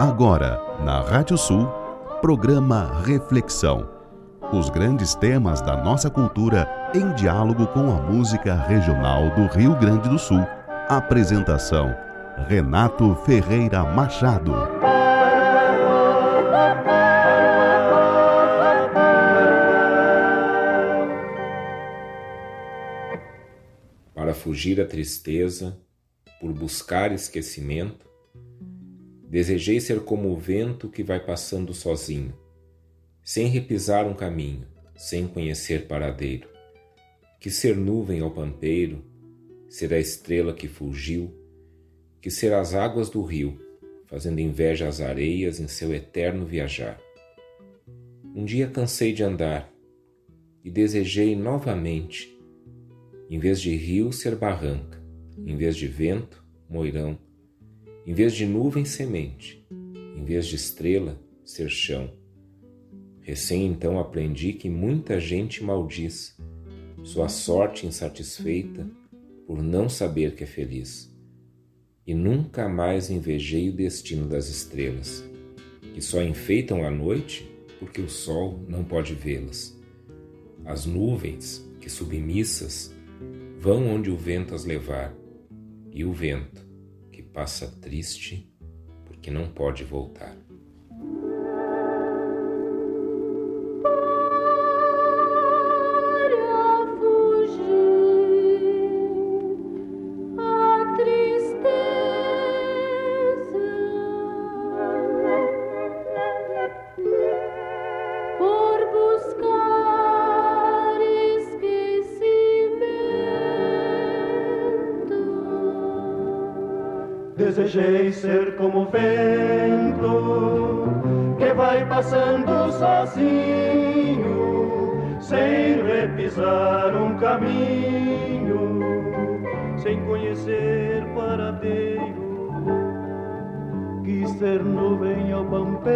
Agora, na Rádio Sul, programa Reflexão. Os grandes temas da nossa cultura em diálogo com a música regional do Rio Grande do Sul. Apresentação: Renato Ferreira Machado. Para fugir à tristeza, por buscar esquecimento, Desejei ser como o vento que vai passando sozinho, sem repisar um caminho, sem conhecer paradeiro. Que ser nuvem ao pampeiro, ser a estrela que fugiu, que ser as águas do rio, fazendo inveja às areias em seu eterno viajar. Um dia cansei de andar e desejei novamente, em vez de rio, ser barranca, em vez de vento, moirão em vez de nuvem, semente, em vez de estrela, ser chão. Recém então aprendi que muita gente maldiz sua sorte insatisfeita por não saber que é feliz. E nunca mais invejei o destino das estrelas, que só enfeitam a noite porque o sol não pode vê-las. As nuvens, que submissas, vão onde o vento as levar, e o vento, passa triste porque não pode voltar. Ser como vento que vai passando sozinho, sem repisar um caminho, sem conhecer paradeiro. Quis ser nuvem ao pampeiro,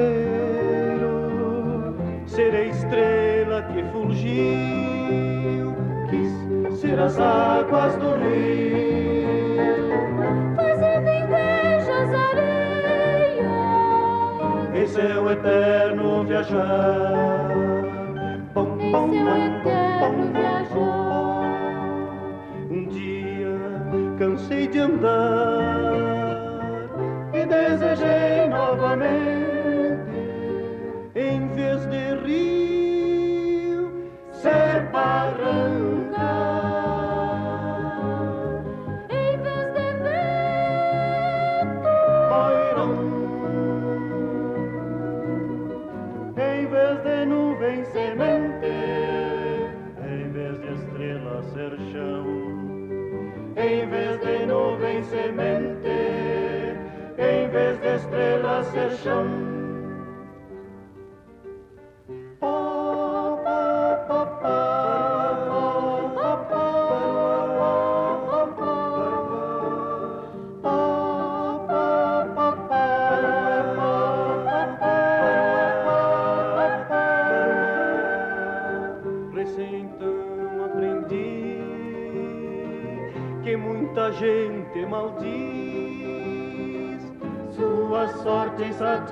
ser a estrela que fulgiu, quis ser as águas do rio viajar. Bom, em seu eterno viajar. Um dia cansei de andar e desejei novamente,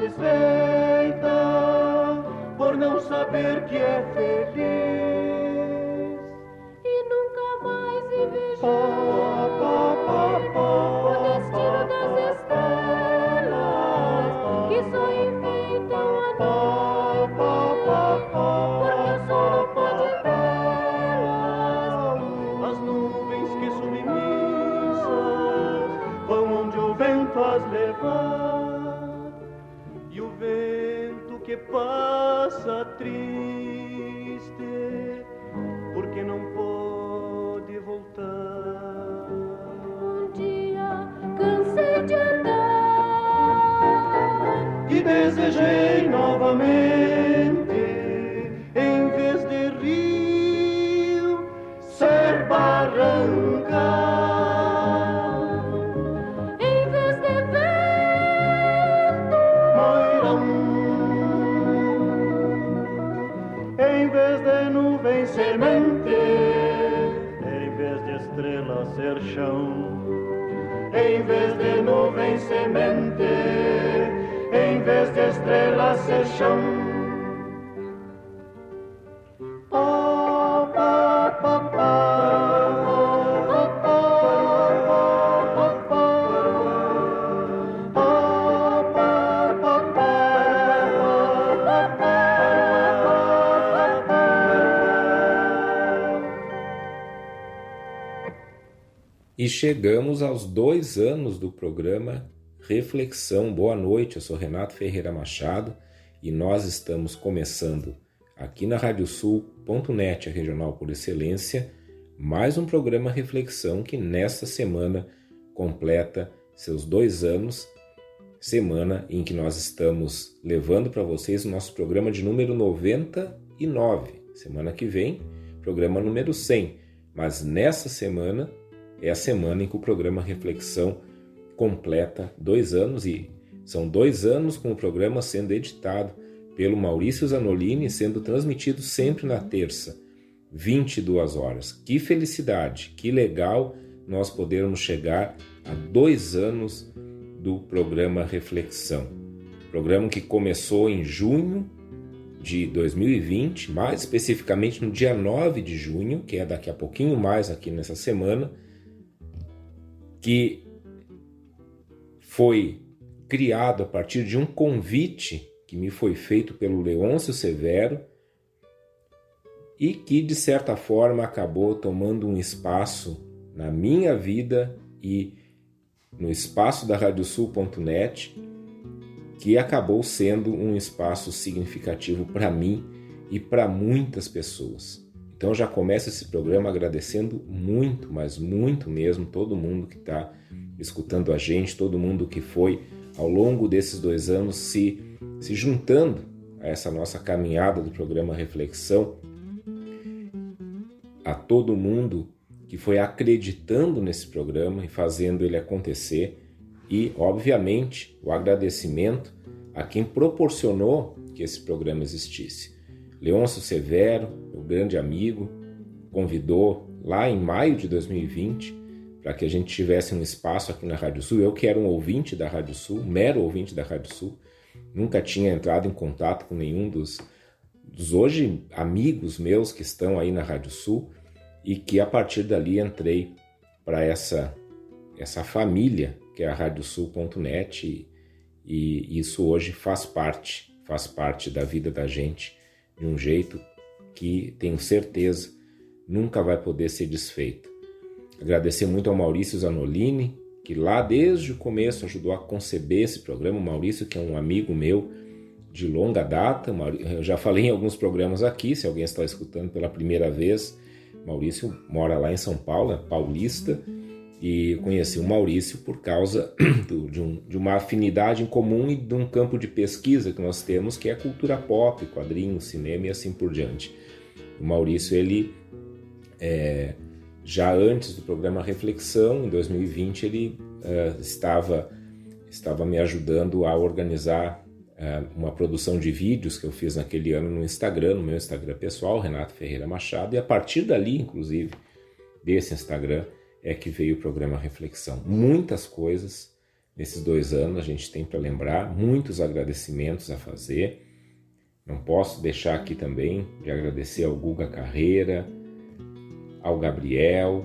sorte chegamos aos dois anos do programa Reflexão. Boa noite, eu sou Renato Ferreira Machado e nós estamos começando aqui na Radiosul.net, a regional por excelência, mais um programa Reflexão que nesta semana completa seus dois anos, semana em que nós estamos levando para vocês o nosso programa de número 99. Semana que vem, programa número 100. Mas nessa semana é a semana em que o programa Reflexão completa dois anos e são dois anos com o programa sendo editado pelo Maurício Zanolini, sendo transmitido sempre na terça, 22 horas. Que felicidade, que legal nós podermos chegar a dois anos do programa Reflexão. Programa que começou em junho de 2020, mais especificamente no dia 9 de junho, que é daqui a pouquinho mais aqui nessa semana que foi criado a partir de um convite que me foi feito pelo Leôncio Severo e que, de certa forma, acabou tomando um espaço na minha vida e no espaço da Radiosul.net, que acabou sendo um espaço significativo para mim e para muitas pessoas. Então já começa esse programa agradecendo muito, mas muito mesmo, todo mundo que está escutando a gente, todo mundo que foi ao longo desses dois anos se, se juntando a essa nossa caminhada do programa Reflexão, a todo mundo que foi acreditando nesse programa e fazendo ele acontecer, e, obviamente, o agradecimento a quem proporcionou que esse programa existisse. Leôncio Severo, meu grande amigo, convidou lá em maio de 2020 para que a gente tivesse um espaço aqui na Rádio Sul. Eu que era um ouvinte da Rádio Sul, mero ouvinte da Rádio Sul, nunca tinha entrado em contato com nenhum dos, dos hoje amigos meus que estão aí na Rádio Sul e que a partir dali entrei para essa essa família que é a radiosul.net e, e isso hoje faz parte, faz parte da vida da gente de um jeito que tenho certeza nunca vai poder ser desfeito. Agradecer muito ao Maurício Zanolini, que lá desde o começo ajudou a conceber esse programa. O Maurício, que é um amigo meu de longa data, eu já falei em alguns programas aqui, se alguém está escutando pela primeira vez. Maurício mora lá em São Paulo, é paulista e conheci o Maurício por causa do, de, um, de, uma afinidade em comum e de um campo de pesquisa que nós temos, que é cultura pop, quadrinhos, cinema e assim por diante. O Maurício, ele, é, já antes do programa Reflexão, em 2020, ele é, estava, estava me ajudando a organizar é, uma produção de vídeos que eu fiz naquele ano no Instagram, no meu Instagram pessoal, Renato Ferreira Machado, e a partir dali, inclusive, desse Instagram, é que veio o programa Reflexão. Muitas coisas nesses dois anos a gente tem para lembrar, muitos agradecimentos a fazer. Não posso deixar aqui também de agradecer ao Guga Carreira, ao Gabriel,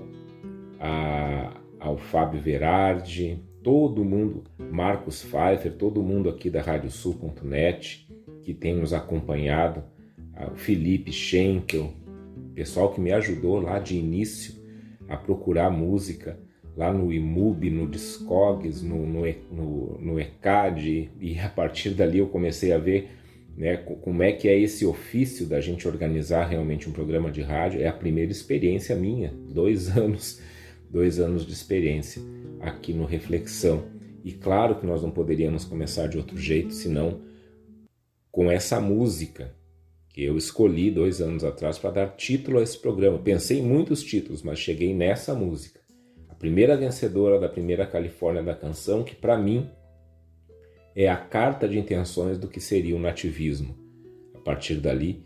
a, ao Fábio Verardi, todo mundo, Marcos Pfeiffer, todo mundo aqui da radiosul.net que tem nos acompanhado, o Felipe Schenkel, pessoal que me ajudou lá de início a procurar música lá no IMUB, no Discogs, no, no, no, no ECAD, e a partir dali eu comecei a ver né, como é que é esse ofício da gente organizar realmente um programa de rádio. É a primeira experiência minha, dois anos, dois anos de experiência aqui no Reflexão. E claro que nós não poderíamos começar de outro jeito senão com essa música que eu escolhi dois anos atrás para dar título a esse programa. Pensei em muitos títulos, mas cheguei nessa música. A primeira vencedora da primeira Califórnia da canção, que para mim é a carta de intenções do que seria o nativismo a partir dali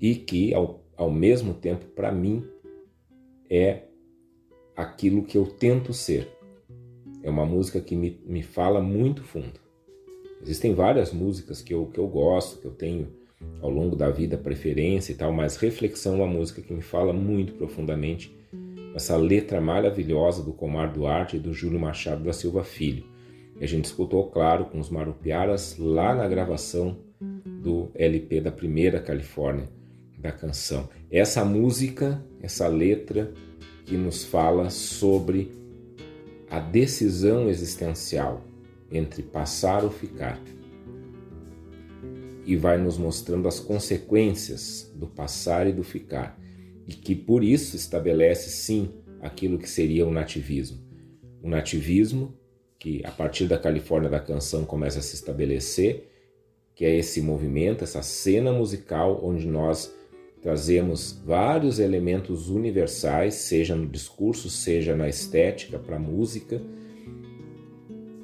e que, ao, ao mesmo tempo, para mim, é aquilo que eu tento ser. É uma música que me, me fala muito fundo. Existem várias músicas que eu, que eu gosto, que eu tenho ao longo da vida preferência e tal, mas reflexão é uma música que me fala muito profundamente. Essa letra maravilhosa do Comar Duarte e do Júlio Machado da Silva Filho. E a gente escutou, claro, com os Marupiaras lá na gravação do LP da primeira Califórnia da canção. Essa música, essa letra que nos fala sobre a decisão existencial entre passar ou ficar. E vai nos mostrando as consequências do passar e do ficar. E que por isso estabelece sim aquilo que seria o nativismo. O nativismo, que a partir da Califórnia da canção começa a se estabelecer, que é esse movimento, essa cena musical onde nós trazemos vários elementos universais, seja no discurso, seja na estética, para a música,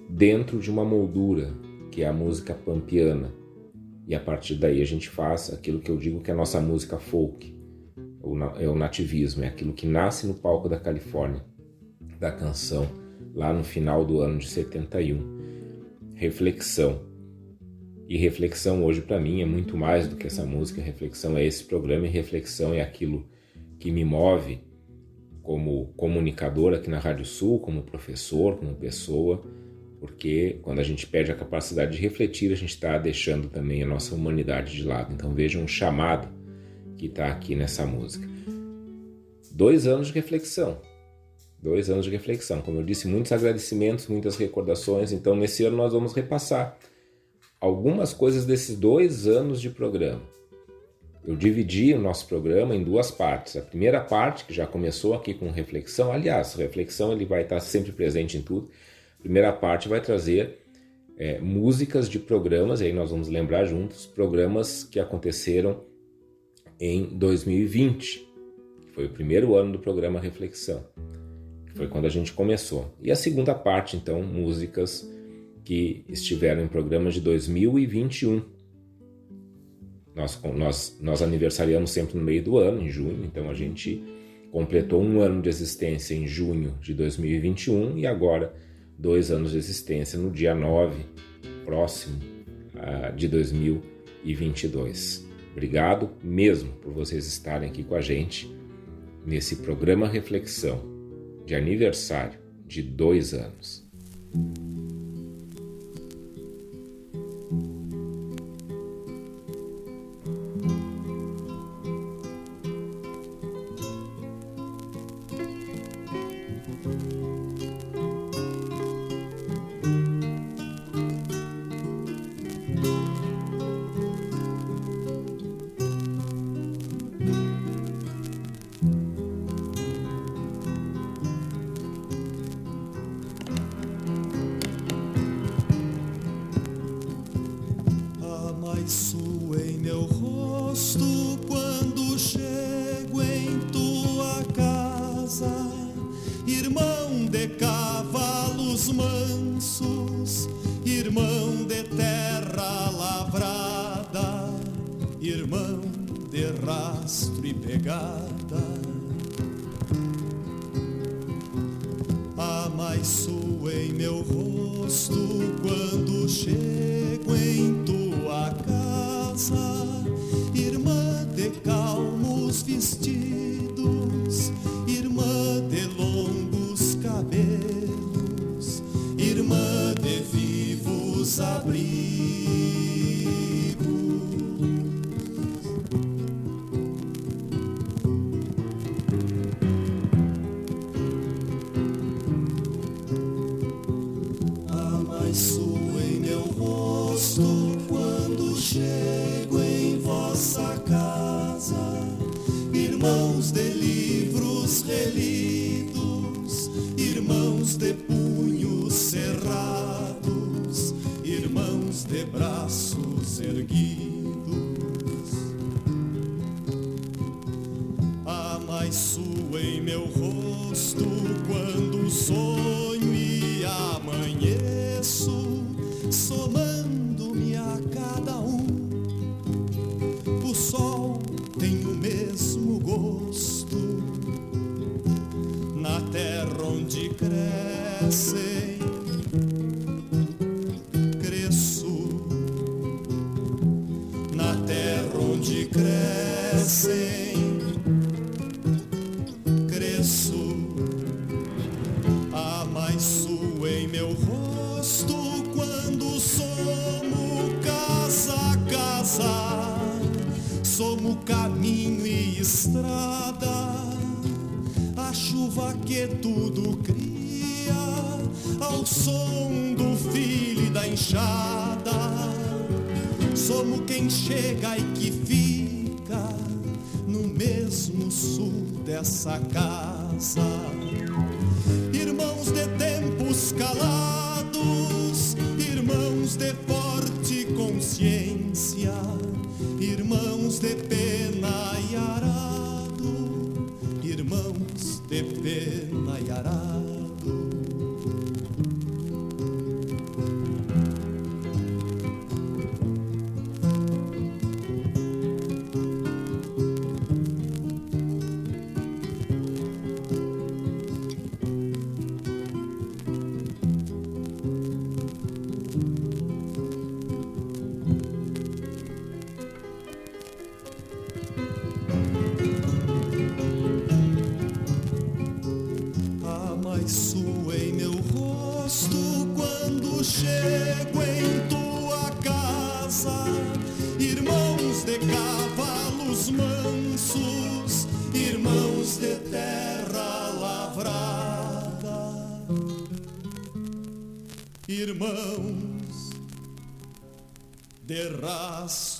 dentro de uma moldura, que é a música pampiana. E a partir daí a gente faz aquilo que eu digo que é a nossa música folk, é o nativismo, é aquilo que nasce no palco da Califórnia, da canção, lá no final do ano de 71. Reflexão e reflexão hoje para mim é muito mais do que essa música. Reflexão é esse programa e reflexão é aquilo que me move como comunicador aqui na Rádio Sul, como professor, como pessoa, porque quando a gente perde a capacidade de refletir, a gente está deixando também a nossa humanidade de lado. Então veja um chamado que está aqui nessa música. Dois anos de reflexão. Dois anos de reflexão. Como eu disse, muitos agradecimentos, muitas recordações. Então, nesse ano, nós vamos repassar algumas coisas desses dois anos de programa. Eu dividi o nosso programa em duas partes. A primeira parte, que já começou aqui com reflexão, aliás, reflexão ele vai estar sempre presente em tudo. Primeira parte vai trazer é, músicas de programas, e aí nós vamos lembrar juntos, programas que aconteceram em 2020, que foi o primeiro ano do programa Reflexão, que foi quando a gente começou. E a segunda parte, então, músicas que estiveram em programas de 2021. Nós, nós, nós aniversariamos sempre no meio do ano, em junho, então a gente completou um ano de existência em junho de 2021 e agora dois anos de existência no dia 9, próximo uh, de 2022. Obrigado mesmo por vocês estarem aqui com a gente nesse programa Reflexão de aniversário de dois anos.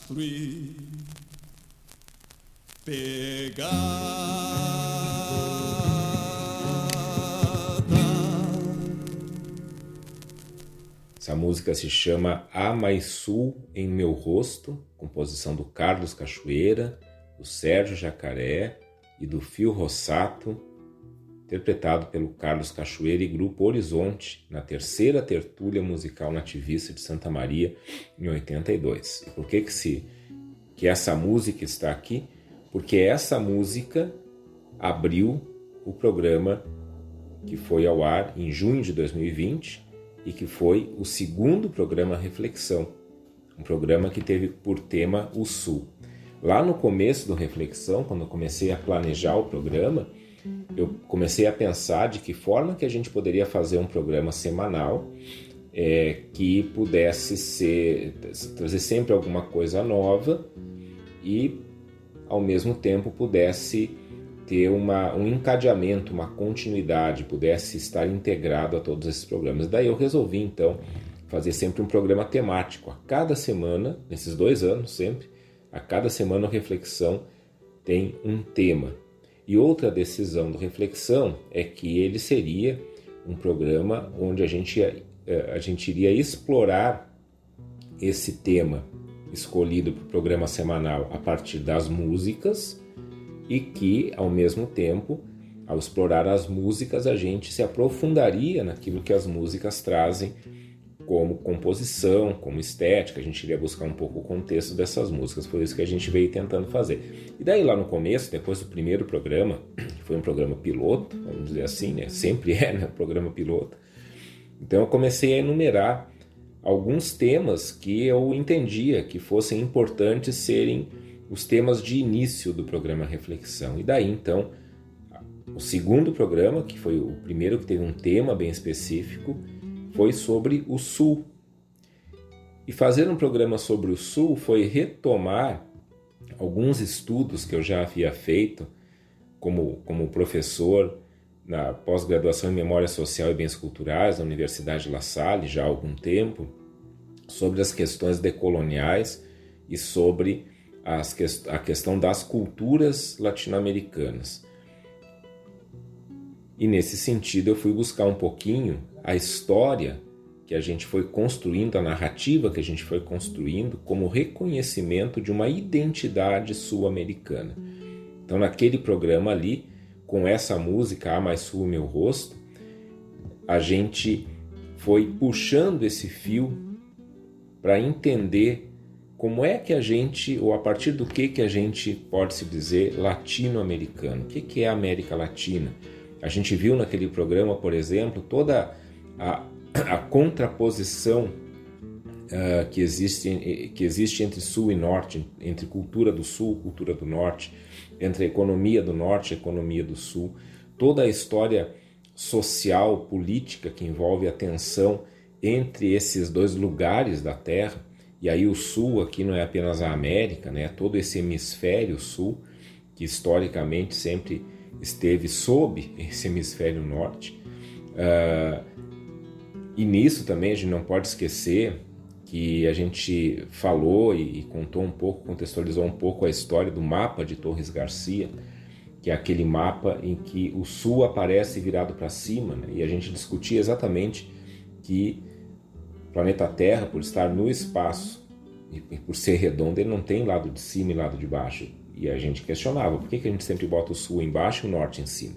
Destruir, pegada. Essa música se chama A Mais Sul em Meu Rosto, composição do Carlos Cachoeira, do Sérgio Jacaré e do Fio Rossato, interpretado pelo Carlos Cachoeira e Grupo Horizonte, na terceira tertúlia musical nativista de Santa Maria, em 82. E por que que, se, que essa música está aqui? Porque essa música abriu o programa que foi ao ar em junho de 2020 e que foi o segundo programa Reflexão, um programa que teve por tema o Sul. Lá no começo do Reflexão, quando eu comecei a planejar o programa, eu comecei a pensar de que forma que a gente poderia fazer um programa semanal é, que pudesse ser trazer sempre alguma coisa nova e ao mesmo tempo pudesse ter uma, um encadeamento, uma continuidade, pudesse estar integrado a todos esses programas. Daí eu resolvi então fazer sempre um programa temático. A cada semana, nesses dois anos sempre, a cada semana a reflexão tem um tema. E outra decisão do Reflexão é que ele seria um programa onde a gente, eh, a gente iria explorar esse tema escolhido para o programa semanal a partir das músicas e que, ao mesmo tempo, ao explorar as músicas, a gente se aprofundaria naquilo que as músicas trazem como composição, como estética, a gente iria buscar um pouco o contexto dessas músicas, foi isso que a gente veio tentando fazer. E daí lá no começo, depois do primeiro programa, que foi um programa piloto, vamos dizer assim, né? Sempre é, né? Programa piloto. Então eu comecei a enumerar alguns temas que eu entendia que fossem importantes serem os temas de início do programa Reflexão. E daí então, o segundo programa, que foi o primeiro que teve um tema bem específico, foi sobre o Sul. E fazer um programa sobre o Sul foi retomar alguns estudos que eu já havia feito como, como professor na pós-graduação em Memória Social e Bens Culturais na Universidade La Salle já há algum tempo, sobre as questões decoloniais e sobre as, a questão das culturas latino-americanas. E nesse sentido eu fui buscar um pouquinho a história que a gente foi construindo, a narrativa que a gente foi construindo, como reconhecimento de uma identidade sul-americana. Então, naquele programa ali, com essa música A Mais Sul Meu Rosto, a gente foi puxando esse fio para entender como é que a gente, ou a partir do que que a gente pode se dizer latino-americano. O que, que é a América Latina? A gente viu naquele programa, por exemplo, toda a, a contraposição uh, que, existe, que existe entre Sul e Norte, entre cultura do Sul cultura do Norte, entre economia do Norte e economia do Sul, toda a história social, política que envolve a tensão entre esses dois lugares da Terra. E aí o Sul aqui não é apenas a América, né? É todo esse hemisfério Sul que historicamente sempre esteve sob esse hemisfério Norte. Uh, e nisso também a gente não pode esquecer que a gente falou e, contou um pouco, contextualizou um pouco a história do mapa de Torres Garcia, que é aquele mapa em que o sul aparece virado para cima, né? e a gente discutia exatamente que o planeta Terra, por estar no espaço e por ser redondo, ele não tem lado de cima e lado de baixo. E a gente questionava por que, que a gente sempre bota o sul embaixo e o norte em cima.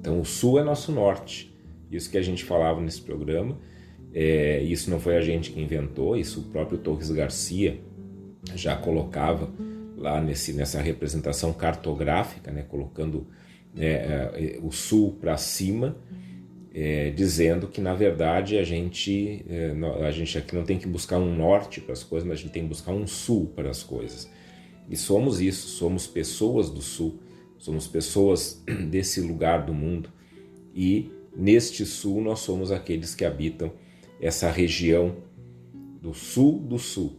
Então, o sul é nosso norte. Isso que a gente falava nesse programa é, isso não foi a gente que inventou, isso o próprio Torres Garcia já colocava lá nesse, nessa representação cartográfica, né, colocando é, é, o sul para cima, é, dizendo que na verdade a gente, é, a gente aqui não tem que buscar um norte para as coisas, mas a gente tem que buscar um sul para as coisas. E somos isso, somos pessoas do sul, somos pessoas desse lugar do mundo e neste sul nós somos aqueles que habitam essa região do sul do sul.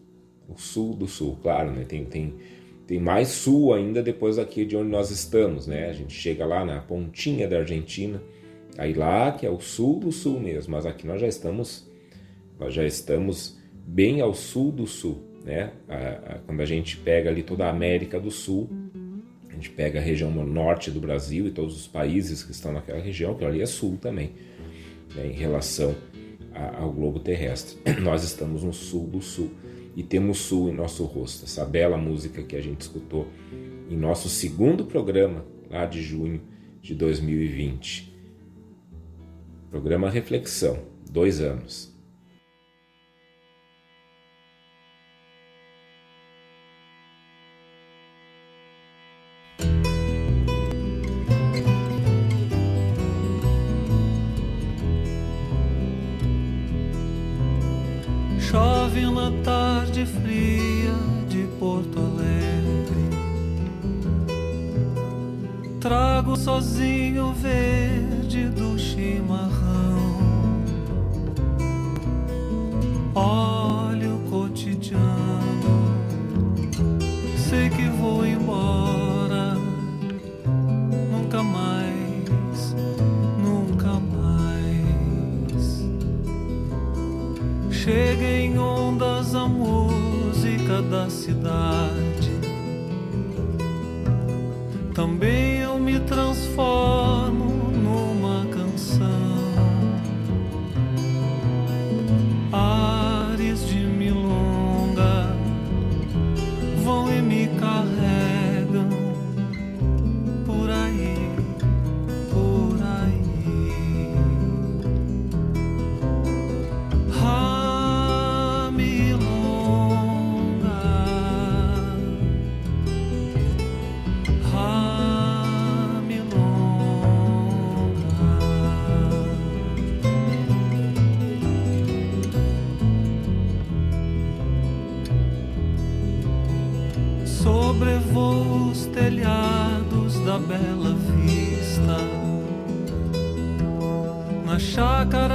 O sul do sul, claro, né? Tem, tem, tem mais sul ainda depois daqui de onde nós estamos, né? A gente chega lá na pontinha da Argentina, aí lá que é o sul do sul mesmo, mas aqui nós já estamos, nós já estamos bem ao sul do sul, né? A, a, quando a gente pega ali toda a América do Sul, gente pega a região norte do Brasil e todos os países que estão naquela região, que ali é sul também, né? em relação ao globo terrestre. Nós estamos no sul do sul e temos sul em nosso rosto. Essa bela música que a gente escutou em nosso segundo programa, lá de junho de 2020. Programa Reflexão, dois anos. Sozinho verde do chimarrão. Olho o cotidiano, sei que vou embora. Nunca mais, nunca mais. Cheguei em ondas amor da cidade. Também eu da bela vista. Na chácara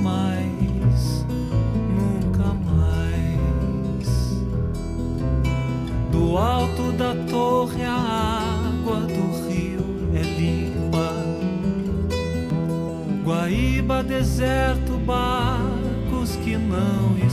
mais, nunca mais. Do alto da torre a água do rio é limpa. Guaíba, deserto, barcos que não estão.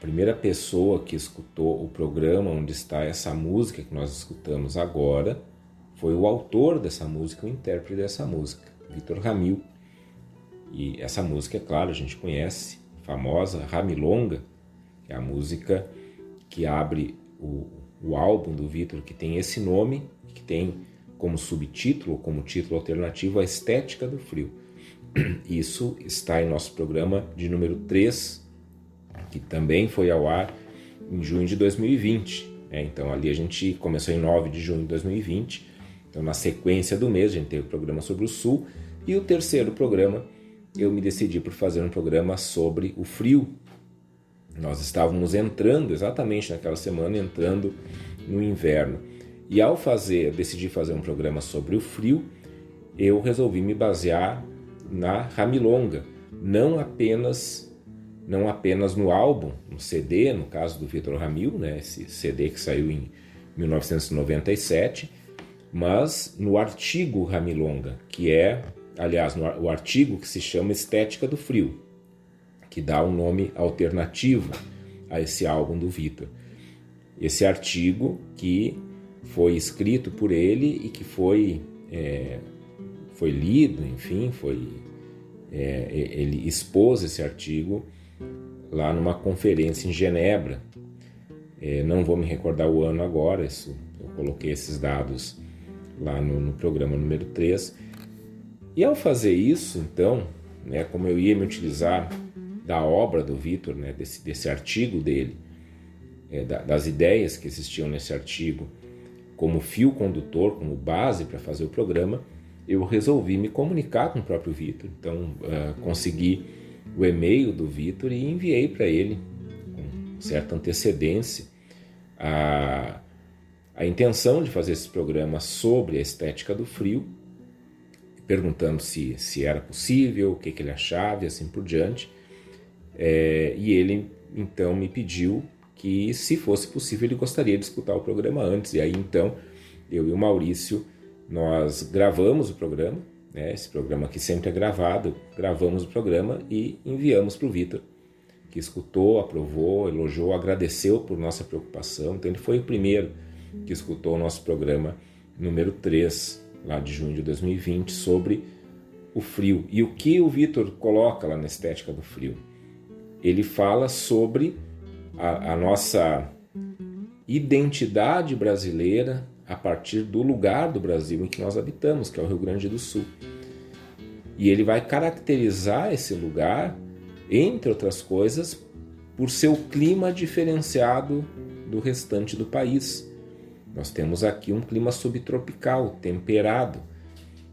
Primeira pessoa que escutou o programa onde está essa música que nós escutamos agora foi o autor dessa música, o intérprete dessa música, Vitor Ramil. E essa música, é claro, a gente conhece, famosa Ramilonga, que é a música que abre o, o álbum do Vitor, que tem esse nome, que tem como subtítulo, como título alternativo, A Estética do Frio. Isso está em nosso programa de número 3, que também foi ao ar em junho de 2020. né? Então ali a gente começou em 9 de junho de 2020. Então na sequência do mês a gente teve o programa sobre o Sul e o terceiro programa eu me decidi por fazer um programa sobre o frio. Nós estávamos entrando exatamente naquela semana entrando no inverno. E ao fazer, decidi fazer um programa sobre o frio, eu resolvi me basear na Ramilonga, não apenas não apenas no álbum, no CD, no caso do Vitor Ramil, né, esse CD que saiu em 1997, mas no artigo Ramilonga, que é, aliás, no, o artigo que se chama Estética do Frio, que dá um nome alternativo a esse álbum do Vitor. Esse artigo que foi escrito por ele e que foi, é, foi lido, enfim, foi, é, ele expôs esse artigo lá numa conferência em Genebra. É, não vou me recordar o ano agora, isso, eu coloquei esses dados lá no, no programa número 3. E ao fazer isso, então, né, como eu ia me utilizar da obra do Vitor, né, desse, desse artigo dele, é, das ideias que existiam nesse artigo como fio condutor, como base para fazer o programa, eu resolvi me comunicar com o próprio Vitor. Então, uh, consegui o e-mail do Vitor e enviei para ele, com certa antecedência, a, a intenção de fazer esse programa sobre a estética do frio, perguntando se, se era possível, o que, que ele achava e assim por diante. É, e ele então me pediu que, se fosse possível, ele gostaria de escutar o programa antes. E aí então eu e o Maurício nós gravamos o programa, né, esse programa aqui sempre é gravado, gravamos o programa e enviamos para o Vitor, que escutou, aprovou, elogiou, agradeceu por nossa preocupação. Então ele foi o primeiro que escutou o nosso programa número 3, lá de junho de 2020, sobre o frio. E o que o Vitor coloca lá na estética do frio? Ele fala sobre a, a nossa identidade brasileira a partir do lugar do Brasil em que nós habitamos, que é o Rio Grande do Sul. E ele vai caracterizar esse lugar, entre outras coisas, por seu clima diferenciado do restante do país. Nós temos aqui um clima subtropical, temperado.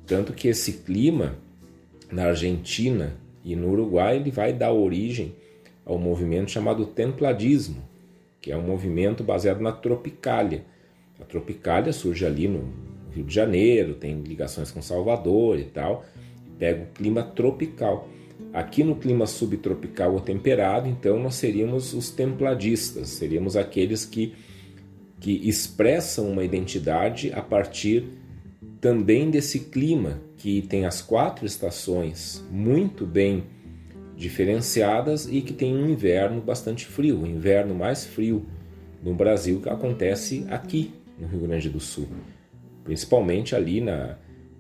Tanto que esse clima, na Argentina e no Uruguai, ele vai dar origem ao movimento chamado Templadismo, que é um movimento baseado na Tropicália. A Tropicália surge ali no Rio de Janeiro, tem ligações com Salvador e tal, pega o clima tropical. Aqui no clima subtropical ou temperado, então nós seríamos os templadistas, seríamos aqueles que, que expressam uma identidade a partir também desse clima que tem as quatro estações muito bem diferenciadas e que tem um inverno bastante frio, o inverno mais frio no Brasil que acontece aqui no Rio Grande do Sul, principalmente ali na,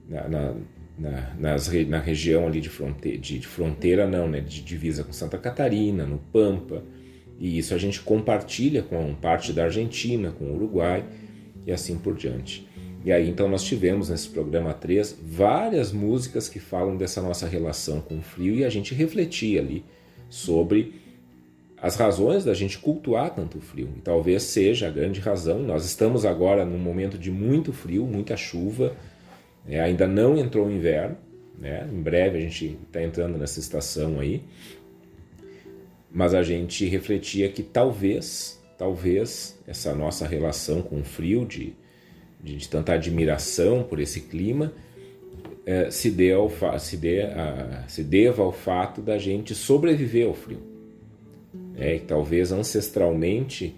na, na, na, nas, na região ali de fronteira, de, de fronteira não, né, de divisa com Santa Catarina, no Pampa, e isso a gente compartilha com parte da Argentina, com o Uruguai e assim por diante. E aí então nós tivemos nesse programa 3 várias músicas que falam dessa nossa relação com o frio e a gente refletia ali sobre as razões da gente cultuar tanto frio. E talvez seja a grande razão. Nós estamos agora num momento de muito frio, muita chuva, né? ainda não entrou o inverno, né? em breve a gente está entrando nessa estação aí. Mas a gente refletia que talvez, talvez essa nossa relação com o frio de de, de tanta admiração por esse clima, é, se, dê ao, se, dê a, se deva ao fato da gente sobreviver ao frio. É, e talvez ancestralmente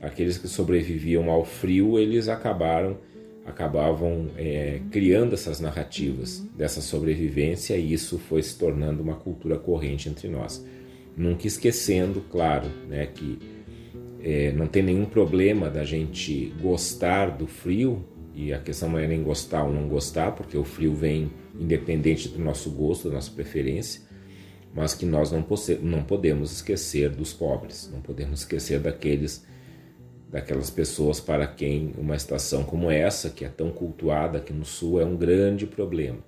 aqueles que sobreviviam ao frio eles acabaram acabavam é, criando essas narrativas dessa sobrevivência e isso foi se tornando uma cultura corrente entre nós. Nunca esquecendo claro né que é, não tem nenhum problema da gente gostar do frio, e a questão não é nem gostar ou não gostar, porque o frio vem independente do nosso gosto, da nossa preferência, mas que nós não, não podemos esquecer dos pobres, não podemos esquecer daqueles daquelas pessoas para quem uma estação como essa, que é tão cultuada aqui no sul, é um grande problema.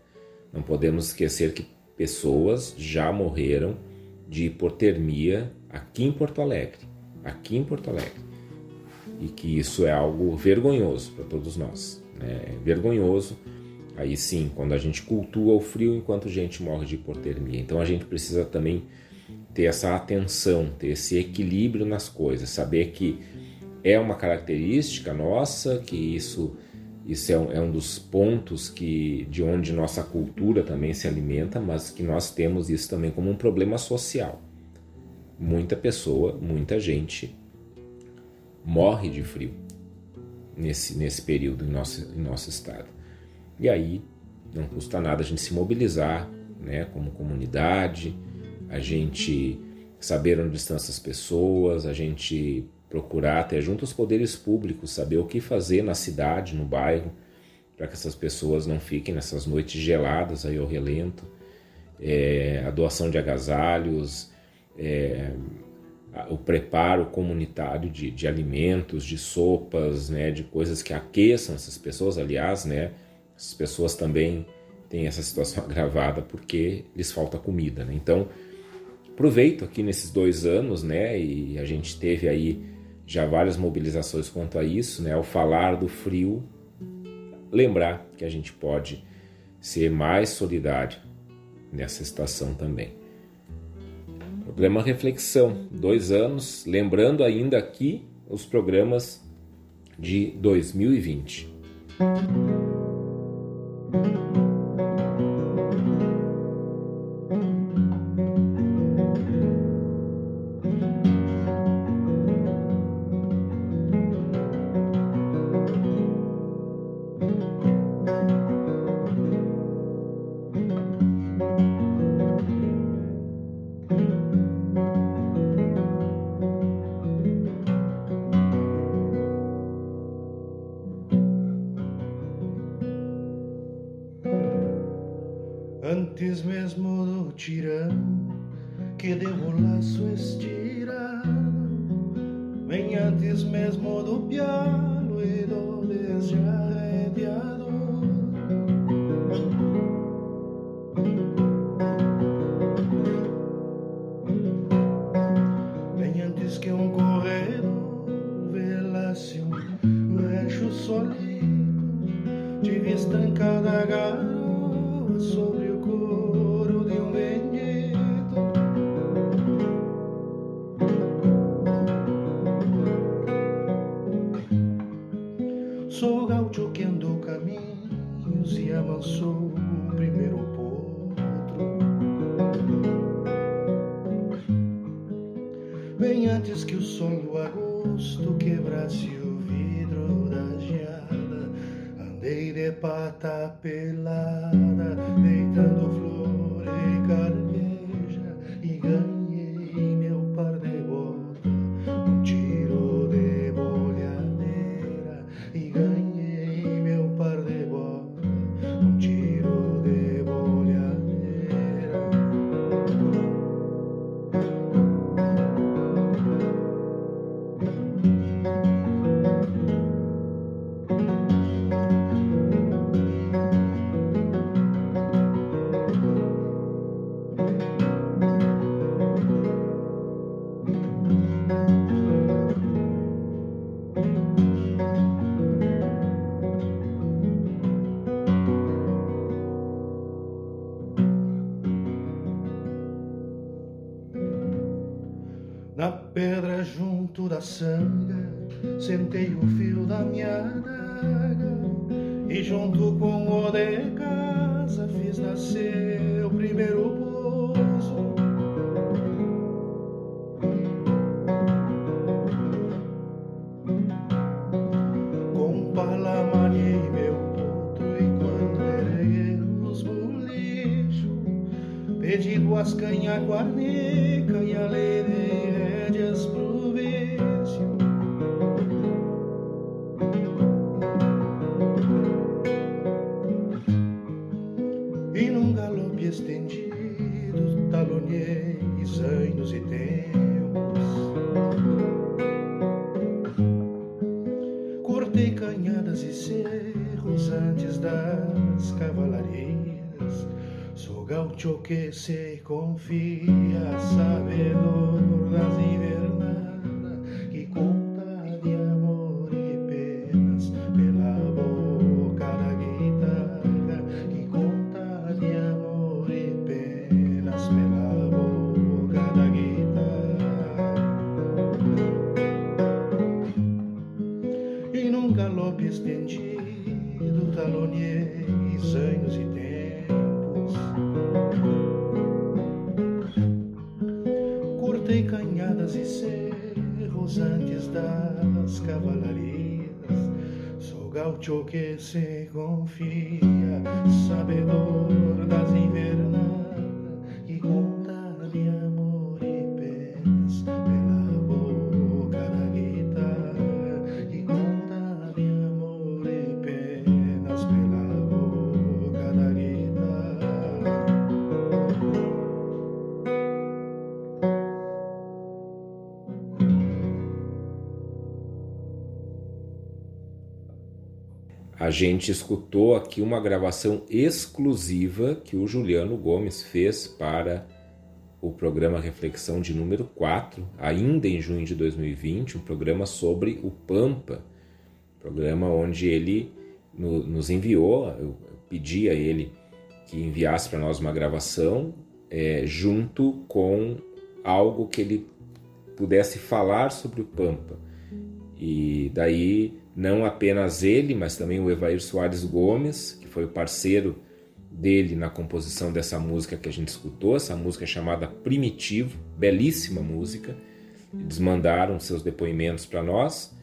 Não podemos esquecer que pessoas já morreram de hipotermia aqui em Porto Alegre aqui em Porto Alegre. E que isso é algo vergonhoso para todos nós. Né? É vergonhoso, aí sim, quando a gente cultua o frio enquanto a gente morre de hipotermia. Então a gente precisa também ter essa atenção, ter esse equilíbrio nas coisas, saber que é uma característica nossa, que isso, isso é, um, é um dos pontos que de onde nossa cultura também se alimenta, mas que nós temos isso também como um problema social muita pessoa, muita gente morre de frio nesse, nesse período em nosso, em nosso estado. E aí não custa nada a gente se mobilizar né, como comunidade, a gente saber onde estão essas pessoas, a gente procurar até junto aos poderes públicos, saber o que fazer na cidade, no bairro, para que essas pessoas não fiquem nessas noites geladas aí ao relento. É, a doação de agasalhos, é, o preparo comunitário de, de, alimentos, de sopas, né, de coisas que aqueçam essas pessoas. Aliás, né, essas pessoas também têm essa situação agravada porque lhes falta comida. Né? Então, aproveito aqui nesses dois anos, né, e a gente teve aí já várias mobilizações quanto a isso, né? Ao falar do frio, lembrar que a gente pode ser mais solidário nessa estação também. Programa Reflexão, dois anos, lembrando ainda aqui os programas de 2020. Sentei se que se confia, sabedor gente escutou aqui uma gravação exclusiva que o Juliano Gomes fez para o programa Reflexão de número 4, ainda em junho de 2020, um programa sobre o Pampa, programa onde ele no, nos enviou, eu pedi a ele que enviasse para nós uma gravação é, junto com algo que ele pudesse falar sobre o Pampa. E daí, não apenas ele, mas também o Evair Soares Gomes, que foi o parceiro dele na composição dessa música que a gente escutou, essa música chamada Primitivo, belíssima música. Eles mandaram seus depoimentos para nós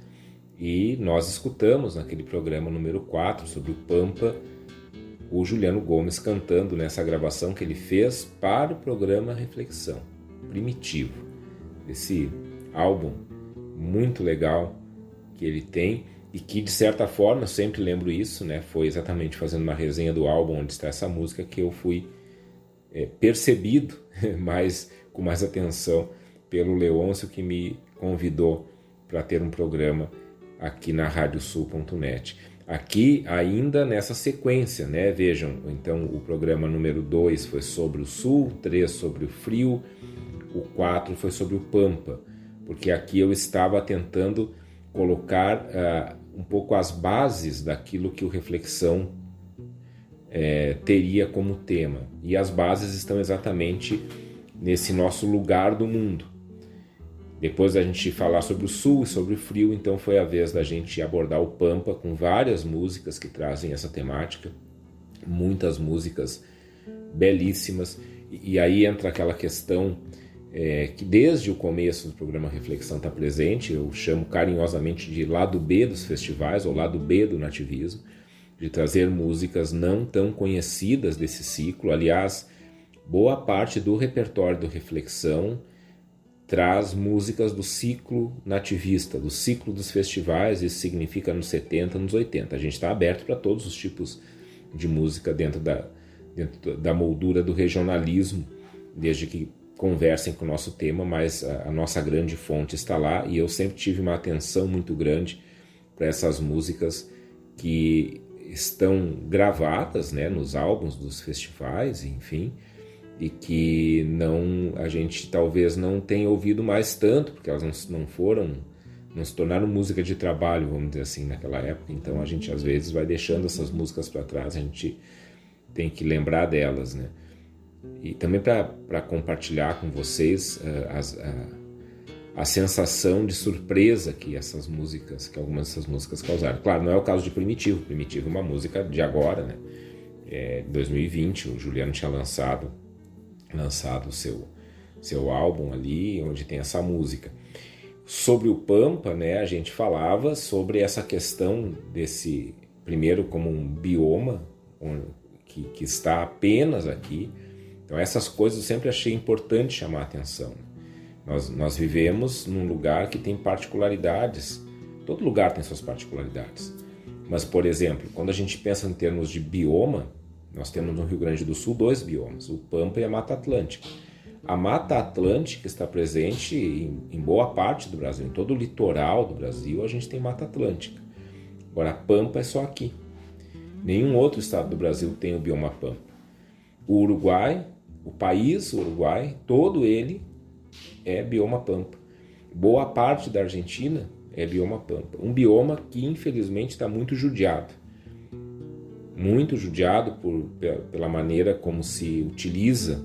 e nós escutamos naquele programa número 4 sobre o Pampa o Juliano Gomes cantando nessa gravação que ele fez para o programa Reflexão Primitivo. Esse álbum muito legal que ele tem e que de certa forma, sempre lembro isso, né? Foi exatamente fazendo uma resenha do álbum onde está essa música que eu fui é, percebido mais com mais atenção pelo Leôncio que me convidou para ter um programa aqui na radiosul.net. Aqui ainda nessa sequência, né? Vejam, então o programa número 2 foi sobre o sul, 3 sobre o frio, o 4 foi sobre o pampa, porque aqui eu estava tentando colocar uh, um pouco as bases daquilo que o Reflexão é, teria como tema. E as bases estão exatamente nesse nosso lugar do mundo. Depois da gente falar sobre o sul e sobre o frio, então foi a vez da gente abordar o Pampa com várias músicas que trazem essa temática, muitas músicas belíssimas. E aí entra aquela questão é, que desde o começo do programa Reflexão está presente, eu chamo carinhosamente de lado B dos festivais, ou lado B do nativismo, de trazer músicas não tão conhecidas desse ciclo. Aliás, boa parte do repertório do Reflexão traz músicas do ciclo nativista, do ciclo dos festivais, isso significa nos 70, nos 80. A gente está aberto para todos os tipos de música dentro da, dentro da moldura do regionalismo, desde que conversem com o nosso tema, mas a, a nossa grande fonte está lá e eu sempre tive uma atenção muito grande para essas músicas que estão gravadas né, nos álbuns dos festivais, enfim, e que não a gente talvez não tenha ouvido mais tanto, porque elas não, não foram, não se tornaram música de trabalho, vamos dizer assim, naquela época. Então a gente às vezes vai deixando essas músicas para trás, a gente tem que lembrar delas, né? E também para compartilhar com vocês uh, as, uh, a sensação de surpresa que essas músicas, que algumas dessas músicas causaram. Claro, não é o caso de Primitivo. Primitivo é uma música de agora, né? É, 2020, o Juliano tinha lançado lançado seu seu álbum ali, onde tem essa música. Sobre o Pampa, né, a gente falava sobre essa questão desse primeiro como um bioma que, que está apenas aqui, então, essas coisas eu sempre achei importante chamar a atenção. Nós, nós vivemos num lugar que tem particularidades, todo lugar tem suas particularidades. Mas, por exemplo, quando a gente pensa em termos de bioma, nós temos no Rio Grande do Sul dois biomas, o Pampa e a Mata Atlântica. A Mata Atlântica está presente em, em, boa parte do Brasil, em todo o litoral do Brasil a gente tem Mata Atlântica. Agora, a Pampa é só aqui. Nenhum outro estado do Brasil tem o bioma Pampa. O Uruguai o país, o Uruguai, todo ele é bioma pampa. Boa parte da Argentina é bioma pampa. Um bioma que infelizmente está muito judiado. Muito judiado por, pela maneira como se utiliza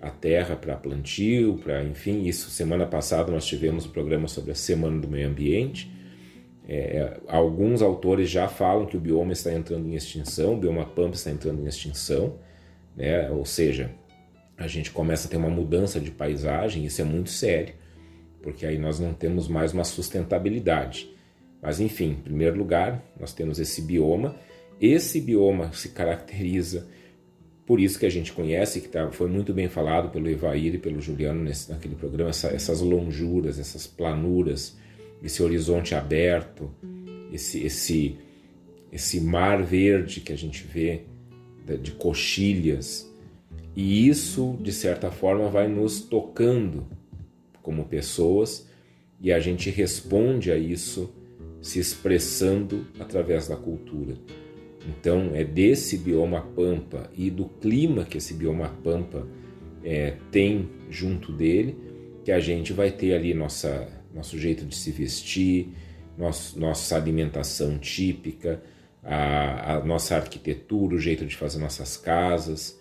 a terra para plantio, para enfim. Isso semana passada nós tivemos um programa sobre a Semana do Meio Ambiente. É, alguns autores já falam que o bioma está entrando em extinção, o bioma pampa está entrando em extinção, né? ou seja, a gente começa a ter uma mudança de paisagem, isso é muito sério, porque aí nós não temos mais uma sustentabilidade. Mas enfim, em primeiro lugar, nós temos esse bioma. Esse bioma se caracteriza por isso que a gente conhece, que tá, foi muito bem falado pelo Evair e pelo Juliano nesse, naquele programa, essa, essas lonjuras, essas planuras, esse horizonte aberto, esse, esse, esse mar verde que a gente vê de coxilhas, e isso, de certa forma, vai nos tocando como pessoas e a gente responde a isso se expressando através da cultura. Então, é desse bioma pampa e do clima que esse bioma pampa é, tem junto dele, que a gente vai ter ali nossa, nosso jeito de se vestir, nosso, nossa alimentação típica, a, a, nossa arquitetura, o jeito de fazer nossas casas,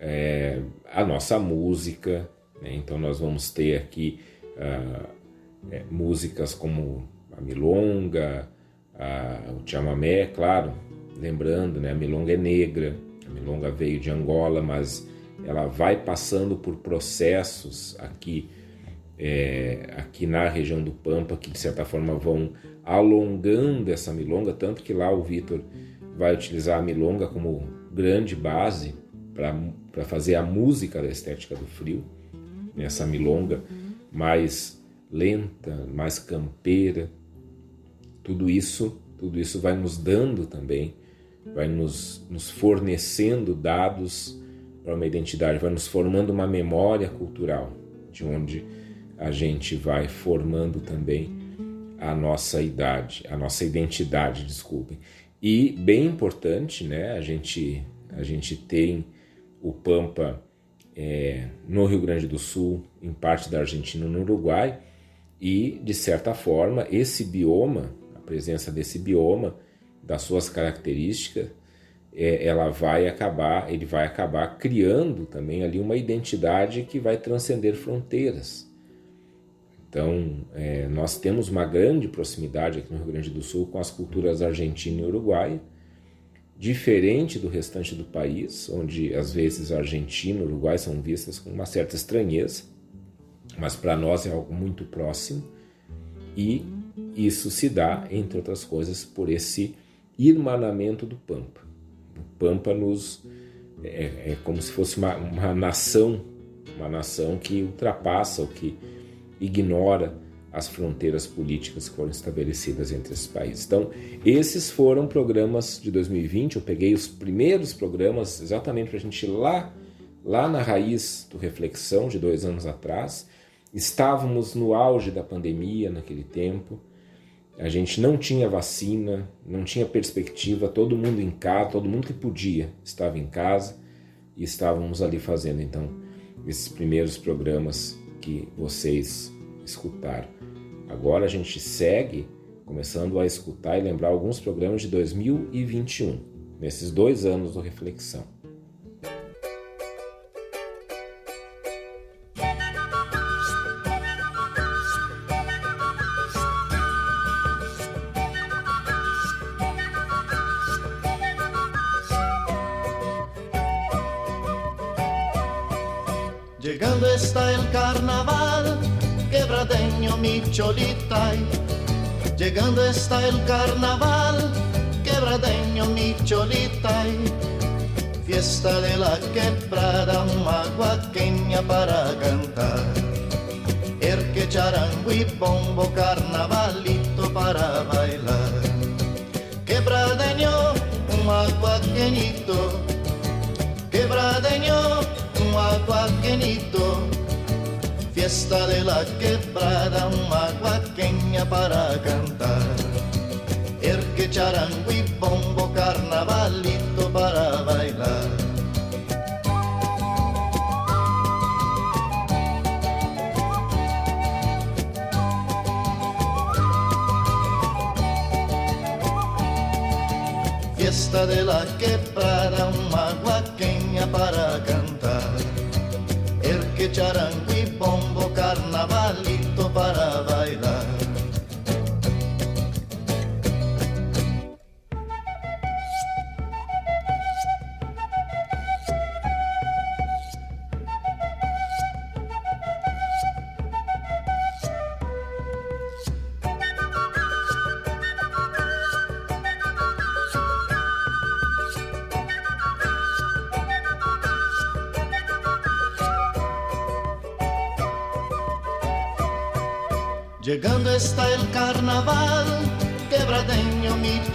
é, a nossa música. Né? Então nós vamos ter aqui uh, é, músicas como a milonga, a, o chamamé, claro, lembrando, né? a milonga é negra, a milonga veio de Angola, mas ela vai passando por processos aqui é, aqui na região do Pampa que de certa forma vão alongando essa milonga, tanto que lá o Vitor vai utilizar a milonga como grande base para fazer a música da estética do frio, nessa milonga mais lenta, mais campeira. Tudo isso, tudo isso vai nos dando também, vai nos, nos fornecendo dados para uma identidade, vai nos formando uma memória cultural, de onde a gente vai formando também a nossa idade, a nossa identidade, desculpem. E bem importante, né? A gente a gente tem o Pampa é, no Rio Grande do Sul, em parte da Argentina, no Uruguai, e de certa forma esse bioma, a presença desse bioma, das suas características, é, ela vai acabar, ele vai acabar criando também ali uma identidade que vai transcender fronteiras. Então, é, nós temos uma grande proximidade aqui no Rio Grande do Sul com as culturas argentina e uruguaia, diferente do restante do país, onde às vezes a Argentina e o Uruguai são vistas com uma certa estranheza, mas para nós é algo muito próximo e isso se dá, entre outras coisas, por esse irmanamento do Pampa. O Pampa nos é, é como se fosse uma, uma nação, uma nação que ultrapassa o que ignora as fronteiras políticas que foram estabelecidas entre esses países. Então, esses foram programas de 2020. Eu peguei os primeiros programas exatamente para a gente ir lá, lá na raiz do Reflexão, de dois anos atrás. Estávamos no auge da pandemia naquele tempo. A gente não tinha vacina, não tinha perspectiva, todo mundo em casa, todo mundo que podia estava em casa e estávamos ali fazendo então esses primeiros programas que vocês escutaram. Agora a gente segue começando a escutar e lembrar alguns programas de 2021, nesses dois anos do Reflexão. Cholita. Llegando está el carnaval, quebradeño mi cholita. Fiesta de la quebrada, una guaqueña para cantar. Erque charango y bombo, carnavalito para bailar. Quebradeño, un aguaqueñito. Quebradeño, un aguaquenito, fiesta de la quebrada, un aguaqueña para cantar. Erque charango y bombo, carnavalito para bailar. Fiesta de la quebrada, un aguaqueña para cantar. Que charango y bombo, carnavalito para bailar.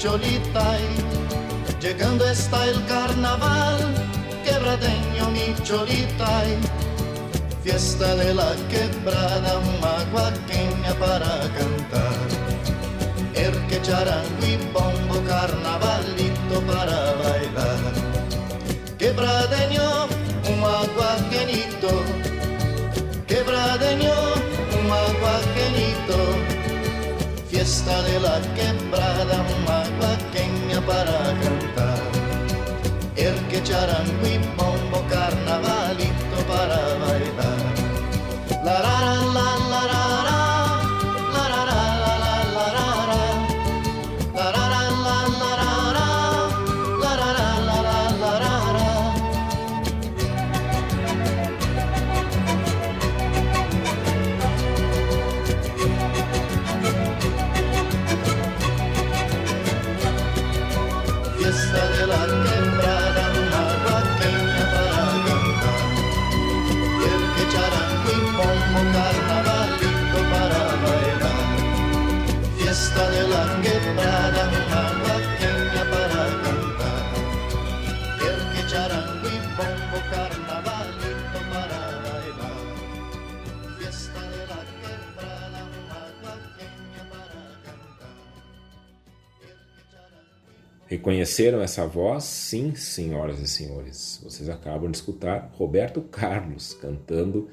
Cholita y llegando está el carnaval, quebradeño mi Cholita y fiesta de la quebrada, una guaqueña para cantar. El que charango y bombo, carnavalito para bailar. Quebradeño, un aguaqueñito, quebradeño, un aguaqueñito, fiesta de la quebrada, un para cantar. El que charango y bombo, carnavalito carnavalito de Reconheceram essa voz? Sim, senhoras e senhores. Vocês acabam de escutar Roberto Carlos cantando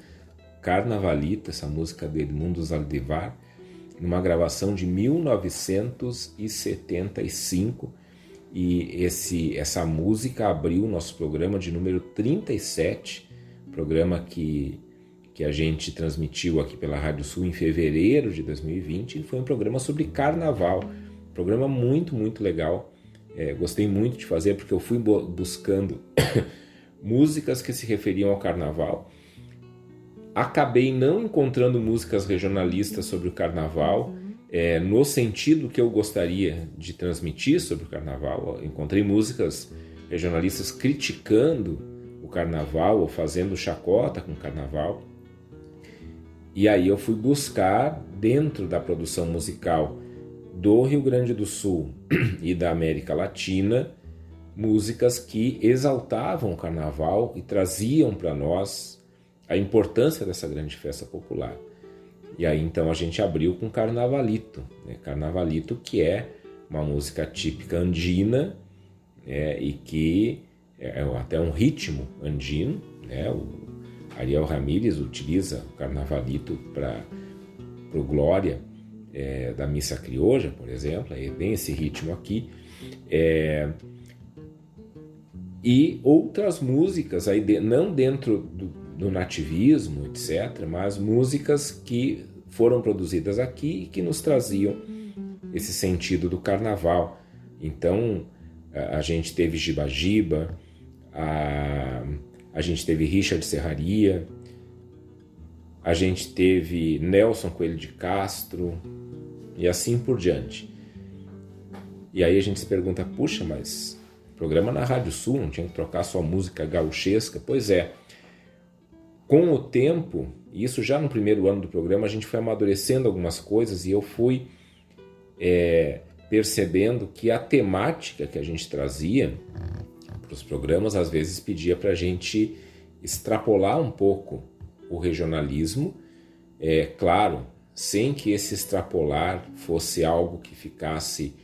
Carnavalita, essa música dele, Mundos Aldevar, numa gravação de 1975. E esse, essa música abriu o nosso programa de número 37, programa que, que a gente transmitiu aqui pela Rádio Sul em fevereiro de 2020. E foi um programa sobre carnaval. Programa muito, muito legal. É, gostei muito de fazer porque eu fui bu- buscando músicas que se referiam ao carnaval. Acabei não encontrando músicas regionalistas sobre o carnaval é, no sentido que eu gostaria de transmitir sobre o carnaval. Eu encontrei músicas regionalistas criticando o carnaval ou fazendo chacota com o carnaval. E aí eu fui buscar dentro da produção musical do Rio Grande do Sul e da América Latina músicas que exaltavam o carnaval e traziam para nós a importância dessa grande festa popular. E aí então a gente abriu com Carnavalito, né? Carnavalito que é uma música típica andina né? e que é até um ritmo andino, né? O Ariel Ramírez utiliza o Carnavalito para o Glória é, da missa crioja, por exemplo, é bem esse ritmo aqui. É, e outras músicas, aí de, não dentro do, do, nativismo, etc., mas músicas que foram produzidas aqui e que nos traziam esse sentido do carnaval. Então, a, gente teve Giba Giba, a, a gente teve Richard Serraria, a gente teve Nelson Coelho de Castro e assim por diante. E aí a gente se pergunta, puxa, mas programa na Rádio Sul, não tinha que trocar sua música gauchesca? Pois é, com o tempo, isso já no primeiro ano do programa, a gente foi amadurecendo algumas coisas e eu fui é, percebendo que a temática que a gente trazia para os programas às vezes pedia para a gente extrapolar um pouco o regionalismo, é claro, sem que esse extrapolar fosse algo que ficasse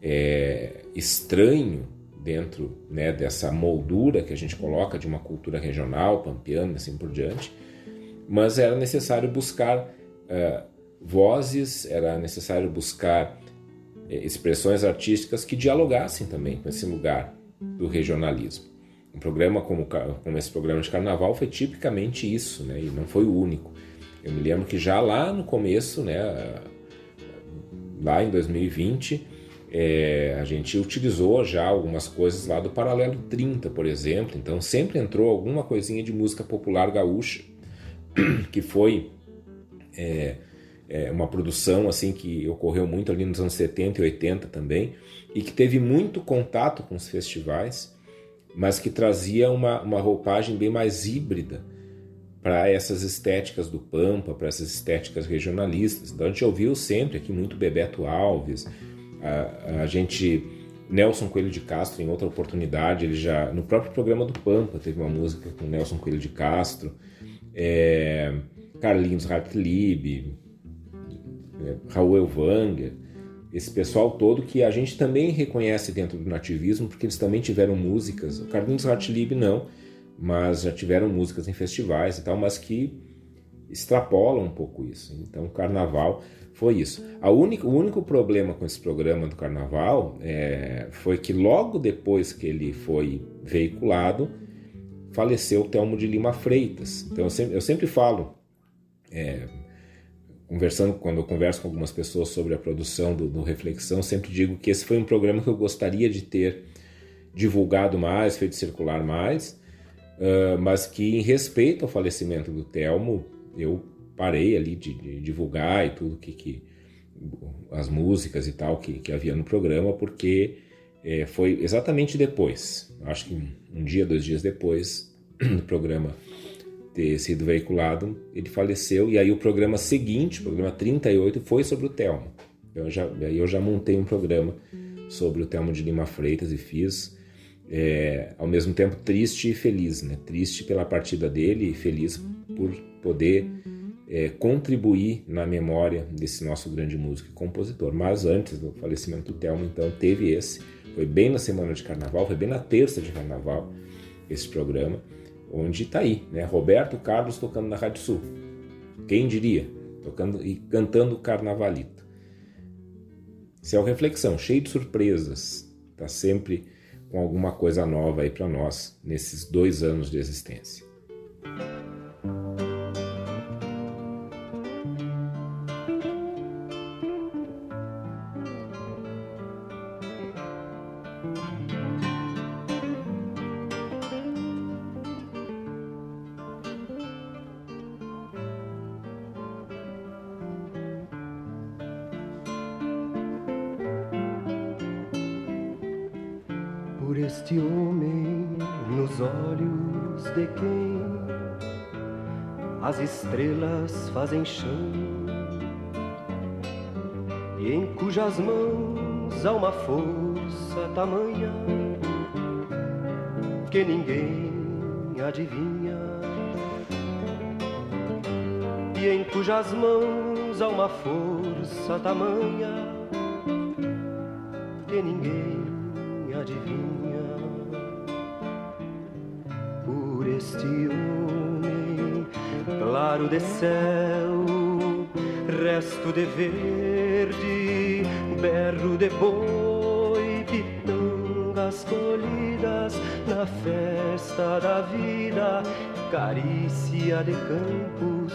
é, estranho dentro né, dessa moldura que a gente coloca de uma cultura regional, pampiana, assim por diante, mas era necessário buscar uh, vozes, era necessário buscar uh, expressões artísticas que dialogassem também com esse lugar do regionalismo. Um programa como, como esse programa de carnaval foi tipicamente isso, né? E não foi o único. Eu me lembro que já lá no começo, né? Lá em 2020, é, a gente utilizou já algumas coisas lá do Paralelo 30, por exemplo. Então sempre entrou alguma coisinha de música popular gaúcha, que foi é, é, uma produção assim que ocorreu muito ali nos anos 70 e 80 também, e que teve muito contato com os festivais mas que trazia uma, uma roupagem bem mais híbrida para essas estéticas do Pampa, para essas estéticas regionalistas. Então a gente ouviu sempre aqui muito Bebeto Alves, a, a gente Nelson Coelho de Castro em outra oportunidade, ele já no próprio programa do Pampa teve uma música com Nelson Coelho de Castro, é, Carlinhos Hartlieb, é, Raul Elvanger, esse pessoal todo que a gente também reconhece dentro do nativismo, porque eles também tiveram músicas, o Carlinhos Hartlieb não, mas já tiveram músicas em festivais e tal, mas que extrapola um pouco isso. Então, o carnaval foi isso. Única, o único problema com esse programa do carnaval é, foi que logo depois que ele foi veiculado, faleceu o Telmo de Lima Freitas. Então, eu sempre, eu sempre falo, é, conversando, quando eu converso com algumas pessoas sobre a produção do, do Reflexão, sempre digo que esse foi um programa que eu gostaria de ter divulgado mais, feito circular mais, uh, mas que em respeito ao falecimento do Telmo, eu parei ali de, de divulgar e tudo que, que as músicas e tal que, que havia no programa, porque é, foi exatamente depois, acho que um dia, dois dias depois do programa ter sido veiculado, ele faleceu, e aí o programa seguinte, o programa 38, foi sobre o Telmo. Eu já, aí eu já montei um programa sobre o Telmo de Lima Freitas e fiz, é, ao mesmo tempo triste e feliz, né? Triste pela partida dele e feliz por poder é, contribuir na memória desse nosso grande músico e compositor. Mas antes do falecimento do Telmo, então, teve esse. Foi bem na semana de carnaval, foi bem na terça de carnaval esse programa, onde está aí, né? Roberto Carlos tocando na Rádio Sul. Quem diria? Tocando e cantando Carnavalito. Isso é uma reflexão, cheio de surpresas. Está sempre com alguma coisa nova aí para nós nesses dois anos de existência. Fazem chão e em cujas mãos há uma força tamanha que ninguém adivinha. E em cujas mãos há uma força tamanha que ninguém claro de céu, resto de verde, berro de boi, pitangas colhidas na festa da vida, carícia de campos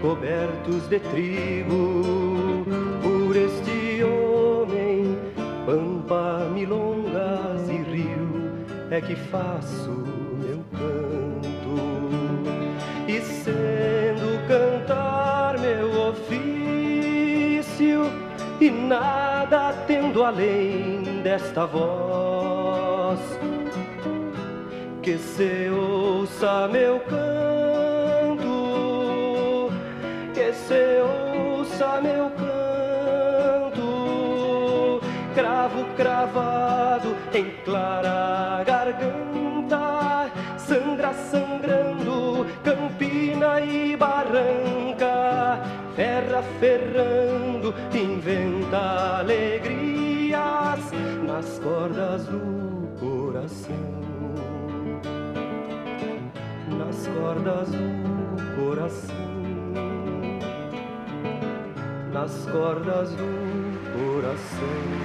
cobertos de trigo, por este homem, pampa, milongas e rio, é que faço além desta voz. Que se ouça meu canto que se ouça meu canto. Cravo cravado em clara garganta sangra sangrando campina e barranca, ferra ferrando, inventa alegrias nas cordas do coração. Nas cordas do coração. Nas cordas do coração.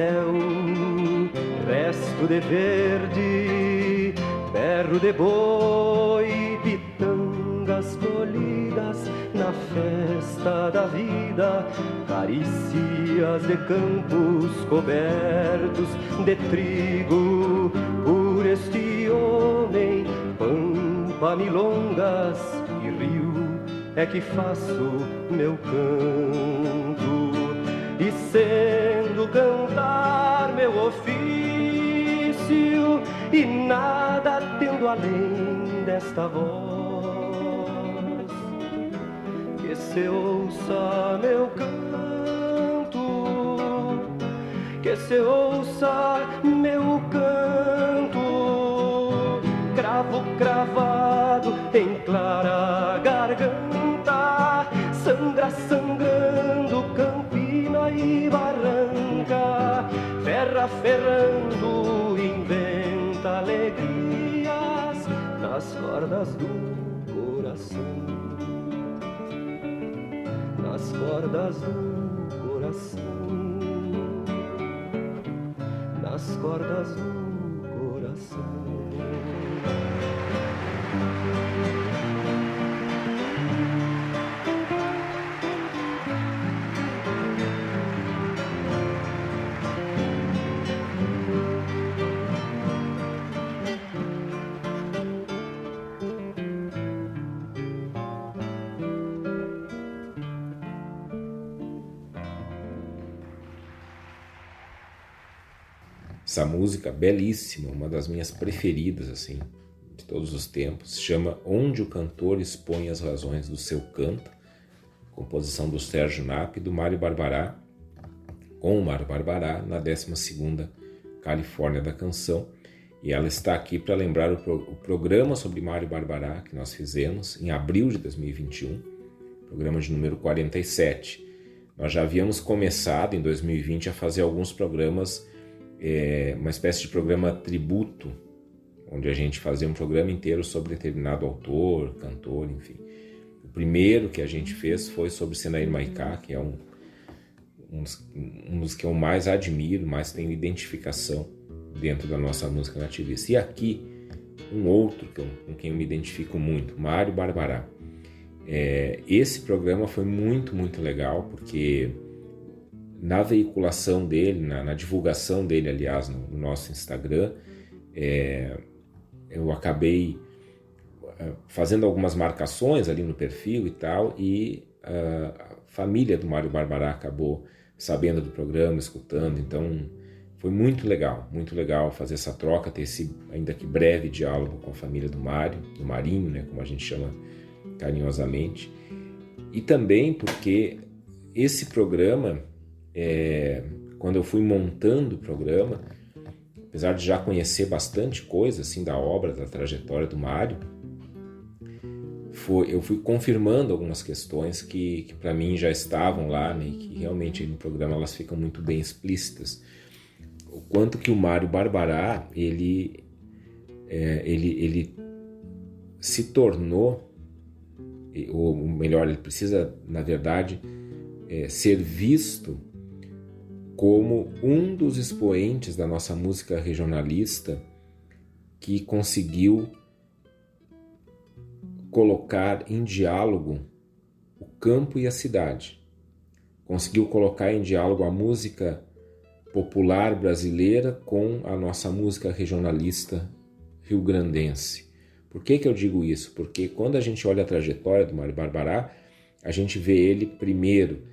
Céu, resto de verde, berro de boi, pitangas colhidas na festa da vida, carícias de campos cobertos de trigo, por este homem, pampa, milongas e rio, é que faço meu canto. E sendo cantar meu ofício e nada tendo além desta voz. Que se ouça meu canto, que se ouça meu canto, cravo cravado em clara garganta, sangra sangrando campina e barranca, ferra ferrando inventa alegrias nas cordas do coração nas cordas do coração, nas cordas do coração. Essa música belíssima, uma das minhas preferidas assim de todos os tempos, chama Onde o cantor expõe as razões do seu canto, composição do Sérgio Nap e do Mário Barbará, com o Mário Barbará na 12ª Califórnia da Canção. E ela está aqui para lembrar o, pro, o, programa sobre Mário Barbará que nós fizemos em abril de 2021, programa de número 47. Nós já havíamos começado em 2020 a fazer alguns programas é, uma espécie de programa tributo, onde a gente fazia um programa inteiro sobre determinado autor, cantor, enfim. O primeiro que a gente fez foi sobre Senair Maiká, que é um, um, um dos que eu mais admiro, mais tenho identificação dentro da nossa música nativista. E aqui, um outro com, com quem eu me identifico muito, Mário Barbará. É, esse programa foi muito, muito legal, porque na veiculação dele, na, na divulgação dele, aliás, no, no nosso Instagram, é, eu acabei uh, fazendo algumas marcações ali no perfil e tal, e a família do Mário Barbará acabou sabendo do programa, escutando, então foi muito legal, muito legal fazer essa troca, ter esse ainda que breve diálogo com a família do Mário, do Marinho, né, como a gente chama carinhosamente, e também porque esse programa é, quando eu fui montando o programa, apesar de já conhecer bastante coisa assim da obra, da trajetória do Mário, foi, eu fui confirmando algumas questões que, que para mim já estavam lá, né, e que realmente no programa elas ficam muito bem explícitas. O quanto que o Mário Barbará, ele, é, ele, ele se tornou, ou melhor, ele precisa, na verdade, é, ser visto como um dos expoentes da nossa música regionalista que conseguiu colocar em diálogo o campo e a cidade. Conseguiu colocar em diálogo a música popular brasileira com a nossa música regionalista rio-grandense. Por que, que eu digo isso? Porque quando a gente olha a trajetória do Mário Barbará, a gente vê ele primeiro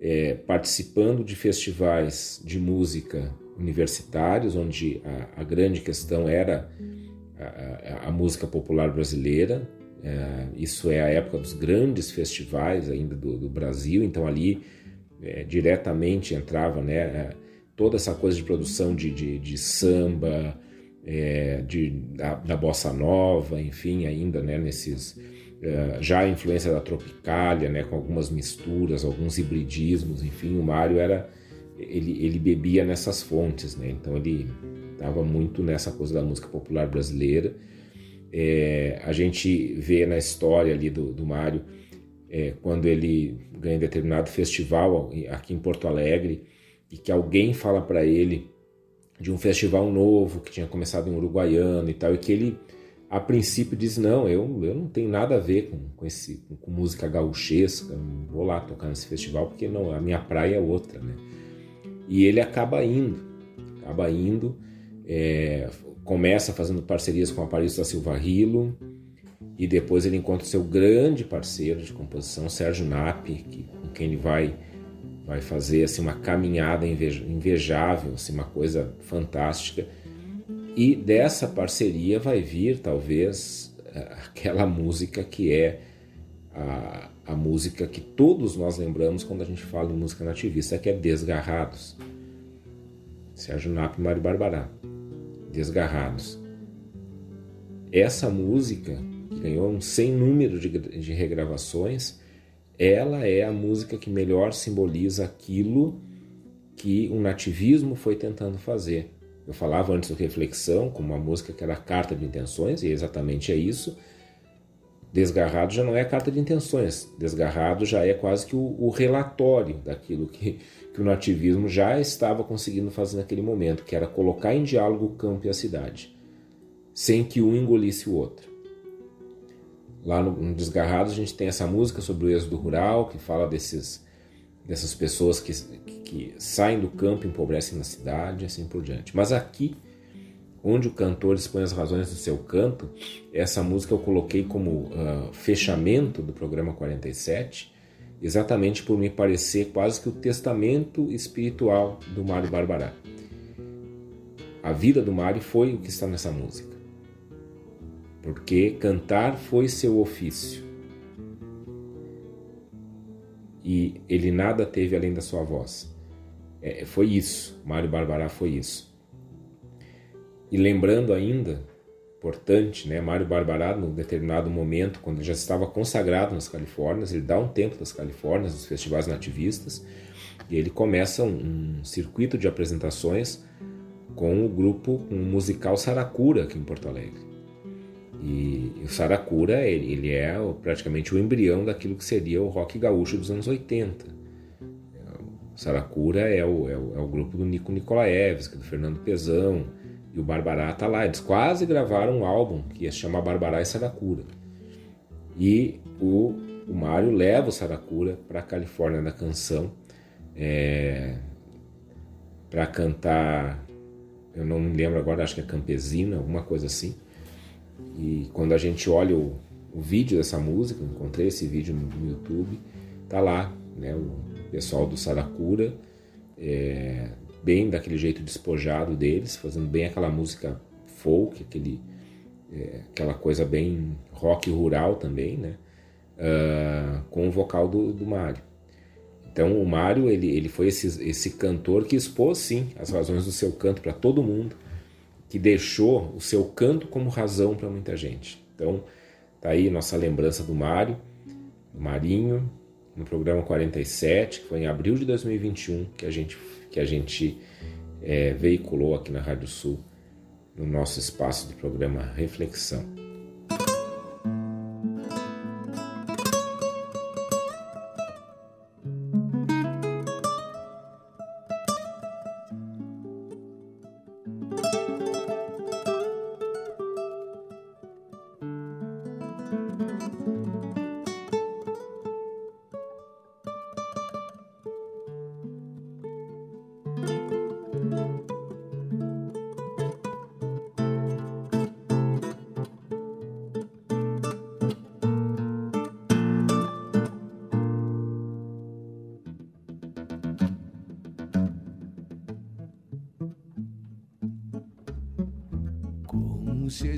é, participando de festivais de música universitários, onde a, a grande questão era a, a, música popular brasileira. É, isso é a época dos grandes festivais ainda do, do Brasil, então ali é, diretamente entrava né, toda essa coisa de produção de, de, de samba, é, de, da, da, bossa nova, enfim, ainda né, nesses já a influência da Tropicália, né, com algumas misturas, alguns hibridismos, enfim, o Mário era ele, ele bebia nessas fontes, né? Então ele estava muito nessa coisa da música popular brasileira. É, a gente vê na história ali do, do Mário é, quando ele ganha determinado festival aqui em Porto Alegre e que alguém fala para ele de um festival novo que tinha começado em Uruguaiano e tal e que ele a princípio diz não, eu, eu não tenho nada a ver com, com, esse, com música gauchesca, não vou lá tocar nesse festival porque não, a minha praia é outra, né? E ele acaba indo, acaba indo, é, começa fazendo parcerias com a Paris da Silva Rilo e depois ele encontra o seu grande parceiro de composição, Sérgio Napi, que, com quem ele vai vai fazer assim uma caminhada invejável, assim, uma coisa fantástica e dessa parceria vai vir talvez aquela música que é a, a música que todos nós lembramos quando a gente fala em música nativista, que é Desgarrados. Sérgio Nap e Mário Barbará. Desgarrados. Essa música, que ganhou um sem número de, de regravações, ela é a música que melhor simboliza aquilo que o nativismo foi tentando fazer. Eu falava antes do Reflexão, como uma música que era carta de intenções, e exatamente é isso. Desgarrado já não é carta de intenções, desgarrado já é quase que o, o relatório daquilo que, que o nativismo já estava conseguindo fazer naquele momento, que era colocar em diálogo o campo e a cidade, sem que um engolisse o outro. Lá no, no Desgarrado a gente tem essa música sobre o êxodo rural, que fala desses, dessas pessoas que, que, que saem do campo empobrecem na cidade, e assim por diante. Mas aqui onde o cantor expõe as razões do seu canto. Essa música eu coloquei como uh, fechamento do programa 47, exatamente por me parecer quase que o testamento espiritual do Mário Barbará. A vida do Mário foi o que está nessa música, porque cantar foi seu ofício. E ele nada teve além da sua voz. É, foi isso, Mário Barbará foi isso. E lembrando ainda, importante, né, Mário Barbará, num determinado momento, quando ele já estava consagrado nas Califórnias, ele dá um tempo das Califórnias, nos festivais nativistas, e ele começa um, um circuito de apresentações com o grupo um musical Saracura aqui em Porto Alegre. E, o Saracura, ele, ele, é praticamente o embrião daquilo que seria o rock gaúcho dos anos 80. Saracura é o, é o, é o grupo do Nico Nicolaevski, do Fernando Pezão, e o Barbará tá lá. Eles quase gravaram um álbum que ia se chamar Barbará e Saracura. E o, o Mário leva o Saracura para a Califórnia da canção é, para cantar. Eu não me lembro agora, acho que é Campesina, alguma coisa assim. E quando a gente olha o, o vídeo dessa música, encontrei esse vídeo no, no YouTube, tá lá, né, o pessoal do Saracura é, bem daquele jeito despojado deles, fazendo bem aquela música folk, aquele, é, aquela coisa bem rock rural também, né? Uh, com o vocal do, do Mário. Então o Mário ele, ele foi esse, esse cantor que expôs sim as razões do seu canto para todo mundo, que deixou o seu canto como razão para muita gente. Então tá aí nossa lembrança do Mário, do Marinho, no programa 47, que foi em abril de 2021 que a gente que a gente é, veiculou aqui na Rádio Sul, no nosso espaço de programa Reflexão.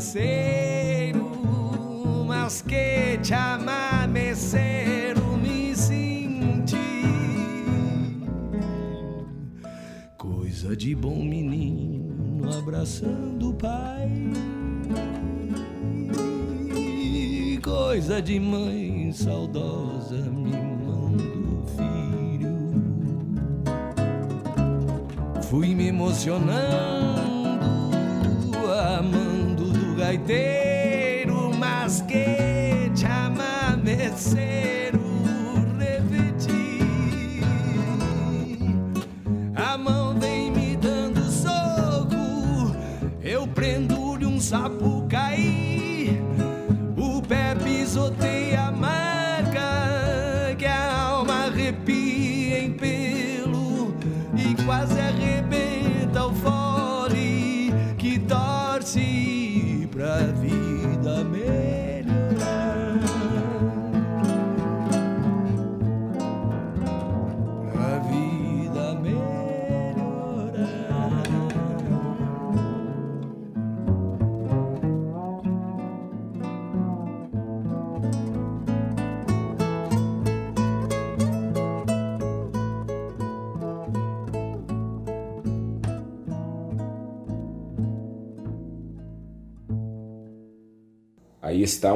faceiro, mas que chamameceiro me senti. Coisa de bom menino abraçando o pai. Coisa de mãe saudosa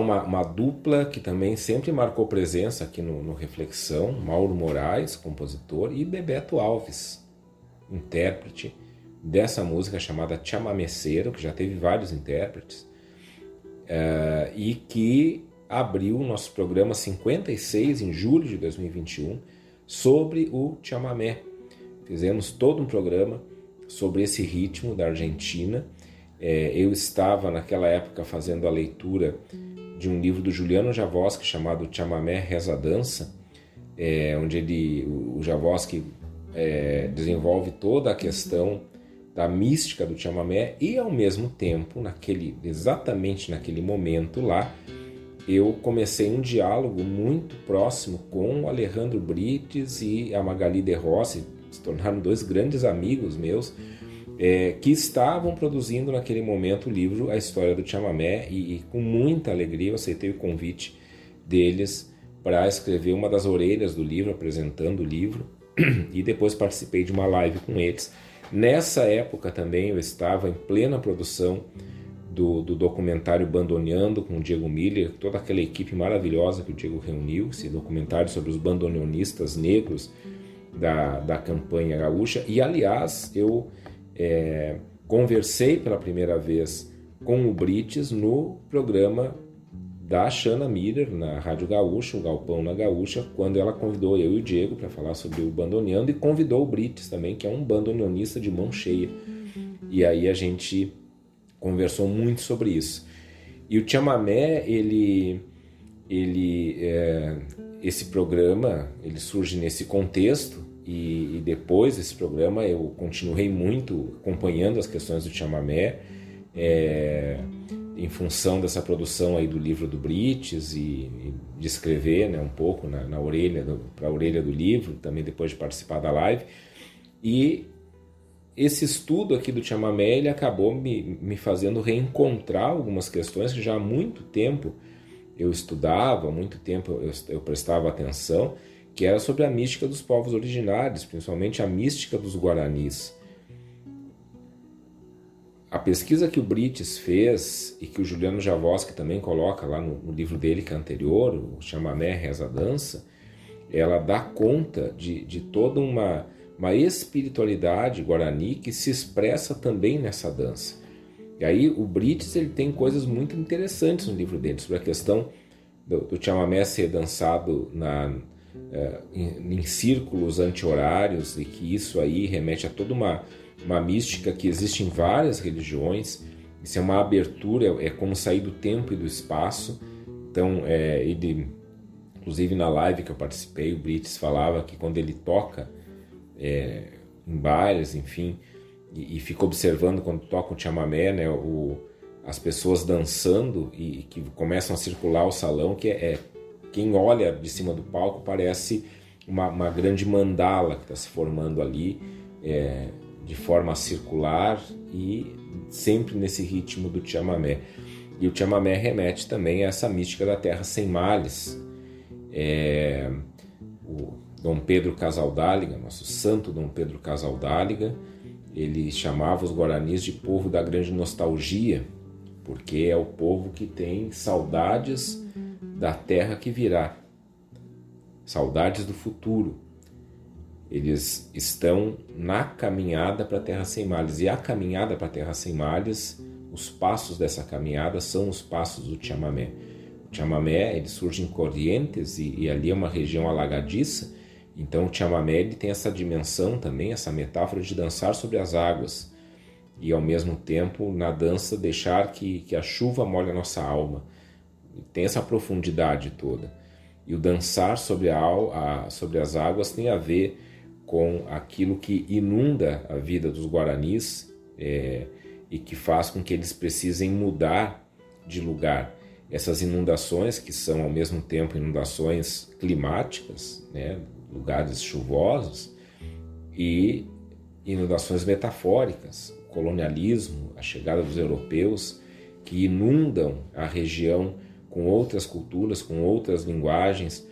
uma, uma dupla que também sempre marcou presença aqui no, no Reflexão: Mauro Moraes, compositor, e Bebeto Alves, intérprete dessa música chamada Chamameceiro, que já teve vários intérpretes, eh, e que abriu o nosso programa 56 em julho de 2021 sobre o chamamé. Fizemos todo um programa sobre esse ritmo da Argentina. É, eu estava naquela época fazendo a leitura de um livro do Juliano Javoski chamado Chamamé Reza Dança, é, onde ele, o Javoski é, desenvolve toda a questão da mística do chamamé e ao mesmo tempo, naquele exatamente naquele momento lá, eu comecei um diálogo muito próximo com o Alejandro Brites e a Magali De Rossi, se tornaram dois grandes amigos meus, é, que estavam produzindo naquele momento o livro A História do Chamamé e, e com muita alegria eu aceitei o convite deles para escrever uma das orelhas do livro, apresentando o livro, e depois participei de uma live com eles. Nessa época também eu estava em plena produção do, do documentário Bandoneando com o Diego Miller, toda aquela equipe maravilhosa que o Diego reuniu, esse documentário sobre os bandoneonistas negros da, da campanha gaúcha. E aliás, eu é, conversei pela primeira vez com o Brites no programa da Shana Miller na Rádio Gaúcha, o Galpão na Gaúcha, quando ela convidou eu e o Diego para falar sobre o bandoneando e convidou o Brites também, que é um bandoneonista de mão cheia. E aí a gente conversou muito sobre isso. E o chamamé, ele, ele, é, esse programa, ele surge nesse contexto e, e, depois desse programa eu continuei muito acompanhando as questões do chamamé. É, em função dessa produção aí do livro do Brites e, e de escrever né, um pouco na, na orelha, para a orelha do livro, também depois de participar da live. E esse estudo aqui do chamamé ele acabou me, me fazendo reencontrar algumas questões que já há muito tempo eu estudava, muito tempo eu, eu prestava atenção, que era sobre a mística dos povos originários, principalmente a mística dos guaranis. A pesquisa que o Brites fez e que o Juliano Javoski também coloca lá no, livro dele que é anterior, o Chamamé Reza Dança, ela dá conta de, de toda uma, uma espiritualidade guarani que se expressa também nessa dança. E aí o Brites ele tem coisas muito interessantes no livro dele sobre a questão do, do chamamé ser dançado na, em, em círculos anti-horários e que isso aí remete a toda uma uma mística que existe em várias religiões. Isso é uma abertura, é como sair do tempo e do espaço. Então, é, ele, inclusive na live que eu participei, o Brites falava que quando ele toca é, em bailes, enfim, e, e, fica observando quando toca o chamamé, né, o, as pessoas dançando e, e, que começam a circular o salão, que é, é quem olha de cima do palco parece uma, uma grande mandala que está se formando ali. É, de forma circular e sempre nesse ritmo do chamamé. E o chamamé remete também a essa mística da terra sem males. É, o Dom Pedro Casaldáliga, nosso santo Dom Pedro Casaldáliga, ele chamava os guaranis de povo da grande nostalgia, porque é o povo que tem saudades da terra que virá, saudades do futuro. Eles estão na caminhada para a Terra Sem Males. E a caminhada para a Terra Sem Males, os passos dessa caminhada são os passos do chamamé. O chamamé ele surge em Corrientes e, e ali é uma região alagadiça. Então o chamamé ele tem essa dimensão também, essa metáfora de dançar sobre as águas e ao mesmo tempo na dança deixar que, que a chuva molhe a nossa alma. Tem essa profundidade toda. E o dançar sobre, a, a, sobre as águas tem a ver com aquilo que inunda a vida dos guaranis é, e que faz com que eles precisem mudar de lugar. Essas inundações, que são ao mesmo tempo inundações climáticas, né, lugares chuvosos, e inundações metafóricas, colonialismo, a chegada dos europeus, que inundam a região com outras culturas, com outras linguagens,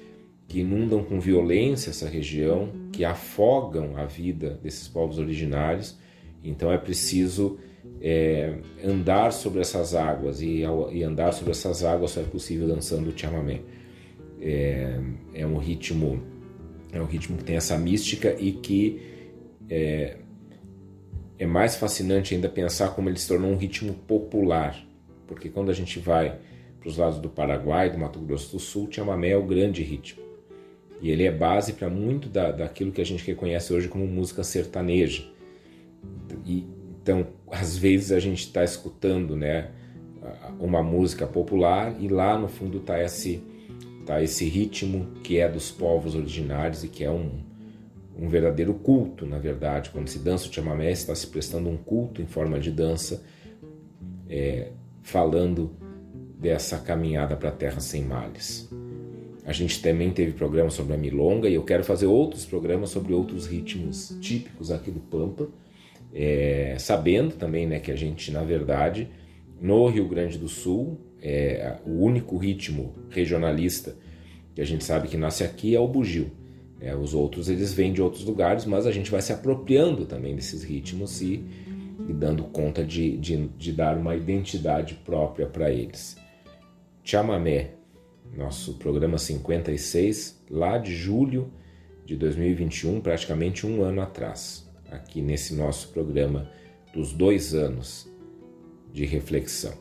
que inundam com violência essa região, que afogam a vida desses povos originários. Então é preciso é, andar sobre essas águas e, e, andar sobre essas águas só é possível dançando o chamamé. É, é, um ritmo é um ritmo que tem essa mística e que é, é mais fascinante ainda pensar como ele se tornou um ritmo popular, porque quando a gente vai para os lados do Paraguai, do Mato Grosso do Sul, chamamé é o grande ritmo. E ele é base para muito da, daquilo que a gente reconhece hoje como música sertaneja. E, então, às vezes a gente está escutando né, uma música popular e lá no fundo está esse, tá esse ritmo que é dos povos originários e que é um, um verdadeiro culto, na verdade. Quando se dança o chamamé, está se prestando um culto em forma de dança, é, falando dessa caminhada para a terra sem males. A gente também teve programas sobre a milonga e eu quero fazer outros programas sobre outros ritmos típicos aqui do Pampa, é, sabendo também né, que a gente, na verdade, no Rio Grande do Sul, é, o único ritmo regionalista que a gente sabe que nasce aqui é o bugio. É, os outros eles vêm de outros lugares, mas a gente vai se apropriando também desses ritmos e, e dando conta de, de, de dar uma identidade própria para eles. Chamamé, nosso programa 56, lá de julho de 2021, praticamente um ano atrás, aqui nesse nosso programa dos dois anos de reflexão.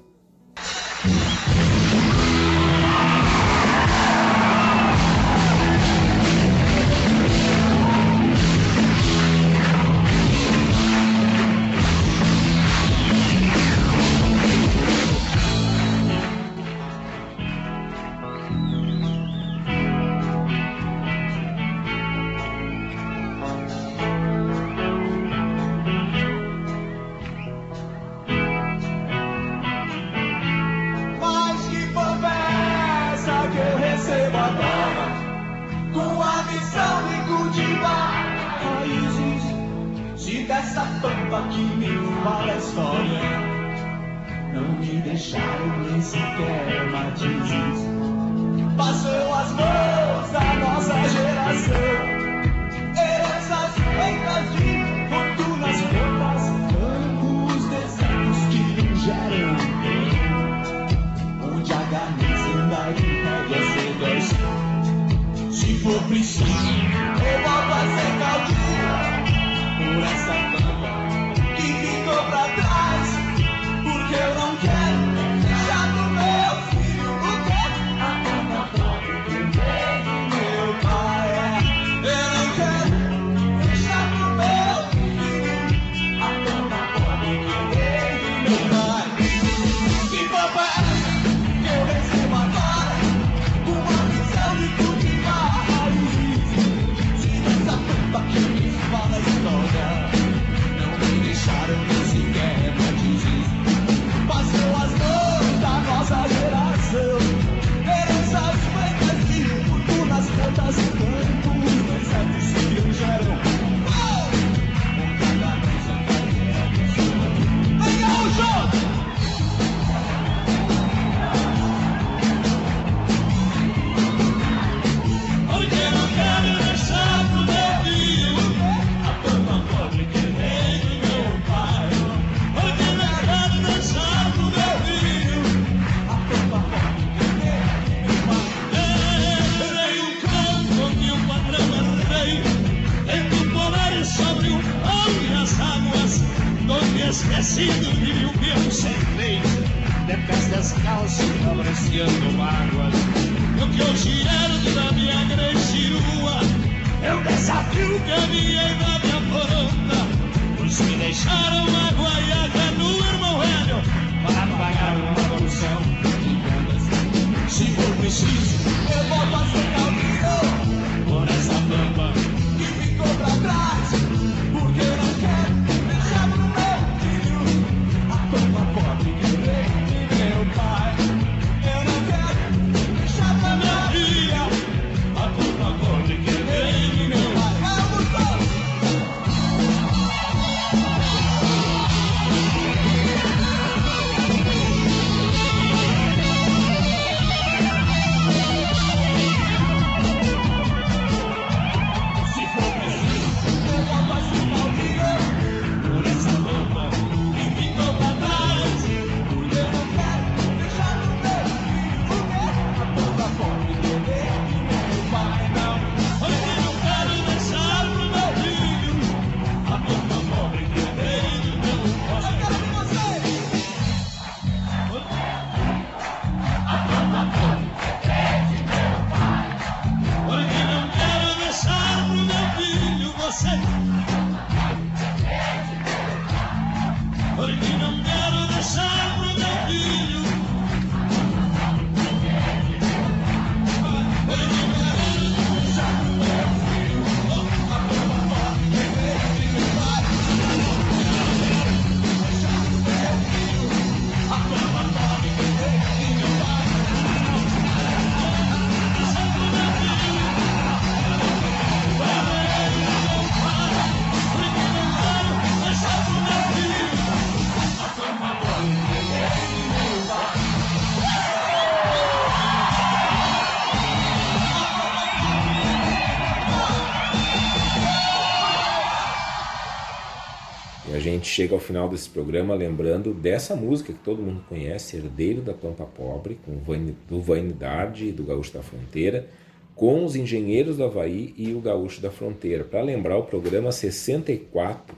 chega ao final desse programa lembrando dessa música que todo mundo conhece, Herdeiro da Pampa Pobre, com do Vanidade e do Gaúcho da Fronteira, com os Engenheiros do Havaí e o Gaúcho da Fronteira. Para lembrar, o programa 64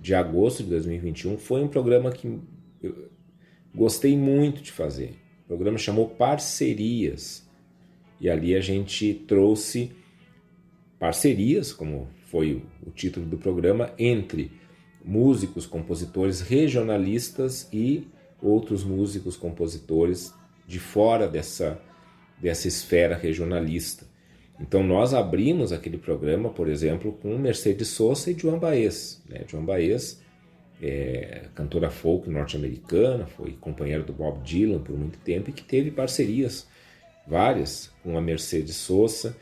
de agosto de 2021 foi um programa que eu gostei muito de fazer. O programa chamou Parcerias. E ali a gente trouxe parcerias, como foi o título do programa, entre músicos, compositores regionalistas e outros músicos, compositores de fora dessa, dessa esfera regionalista. Então nós abrimos aquele programa, por exemplo, com Mercedes Sosa e Joan Baez. Né? Joan Baez é cantora folk norte-americana, foi companheira do Bob Dylan por muito tempo e que teve parcerias várias com a Mercedes Sosa.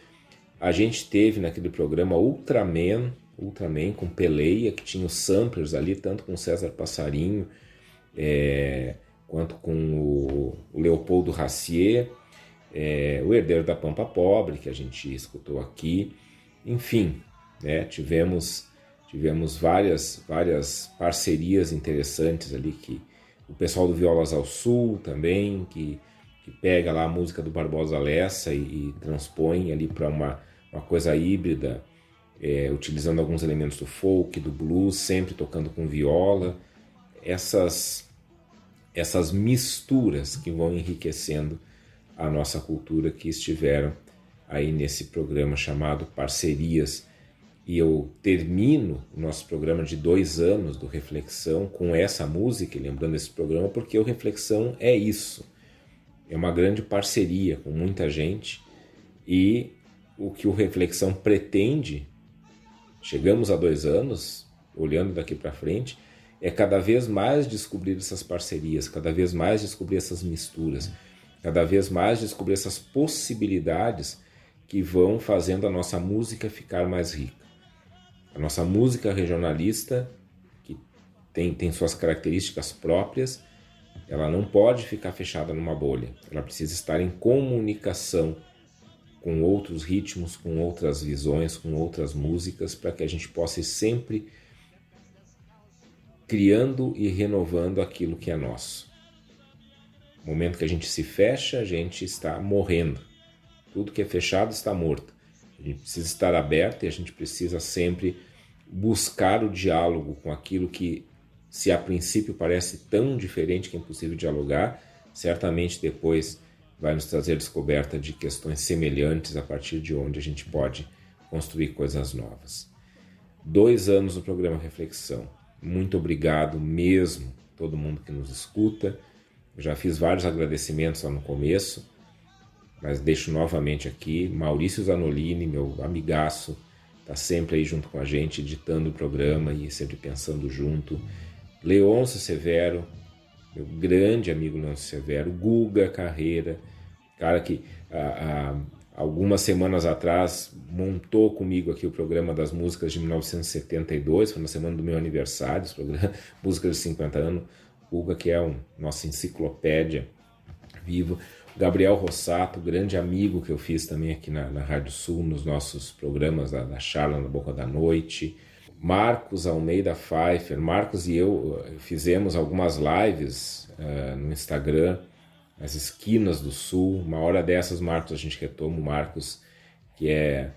A gente teve naquele programa Ultraman, Ultraman com Peleia, que tinha os samplers ali, tanto com César Passarinho, é, quanto com o, Leopoldo Racier, é, o Herdeiro da Pampa Pobre, que a gente escutou aqui. Enfim, né, tivemos, tivemos várias, várias parcerias interessantes ali, que o pessoal do Violas ao Sul também, que, que pega lá a música do Barbosa Lessa e, e transpõe ali para uma, uma coisa híbrida, é, utilizando alguns elementos do folk, do blues, sempre tocando com viola. Essas, essas misturas que vão enriquecendo a nossa cultura que estiveram aí nesse programa chamado Parcerias. E eu termino o nosso programa de dois anos do Reflexão com essa música, lembrando esse programa, porque o Reflexão é isso. É uma grande parceria com muita gente e o que o Reflexão pretende, chegamos a dois anos, olhando daqui para frente, é cada vez mais descobrir essas parcerias, cada vez mais descobrir essas misturas, cada vez mais descobrir essas possibilidades que vão fazendo a nossa música ficar mais rica. A nossa música regionalista, que tem, tem suas características próprias, ela não pode ficar fechada numa bolha, ela precisa estar em comunicação com outros ritmos, com outras visões, com outras músicas, para que a gente possa ir sempre criando e renovando aquilo que é nosso. No momento que a gente se fecha, a gente está morrendo. Tudo que é fechado está morto. A gente precisa estar aberto e a gente precisa sempre buscar o diálogo com aquilo que, se a princípio parece tão diferente que é impossível dialogar, certamente depois vai nos trazer descoberta de questões semelhantes a partir de onde a gente pode construir coisas novas. Dois anos do programa Reflexão. Muito obrigado mesmo, todo mundo que nos escuta. Eu já fiz vários agradecimentos lá no começo, mas deixo novamente aqui. Maurício Zanolini, meu amigaço, está sempre aí junto com a gente, editando o programa e sempre pensando junto. Leôncio Severo, meu grande amigo Leôncio Severo, Guga Carreira, cara que há, algumas semanas atrás montou comigo aqui o programa das músicas de 1972, foi na semana do meu aniversário, esse programa, músicas de 50 anos. Guga, que é um nossa enciclopédia viva. Gabriel Rossato, grande amigo que eu fiz também aqui na, na Rádio Sul, nos nossos programas da, da Charla na Boca da Noite. Marcos Almeida Pfeiffer, Marcos e eu eh, fizemos algumas lives uh, no Instagram, as esquinas do Sul. Uma hora dessas, Marcos, a gente retoma o Marcos, que é,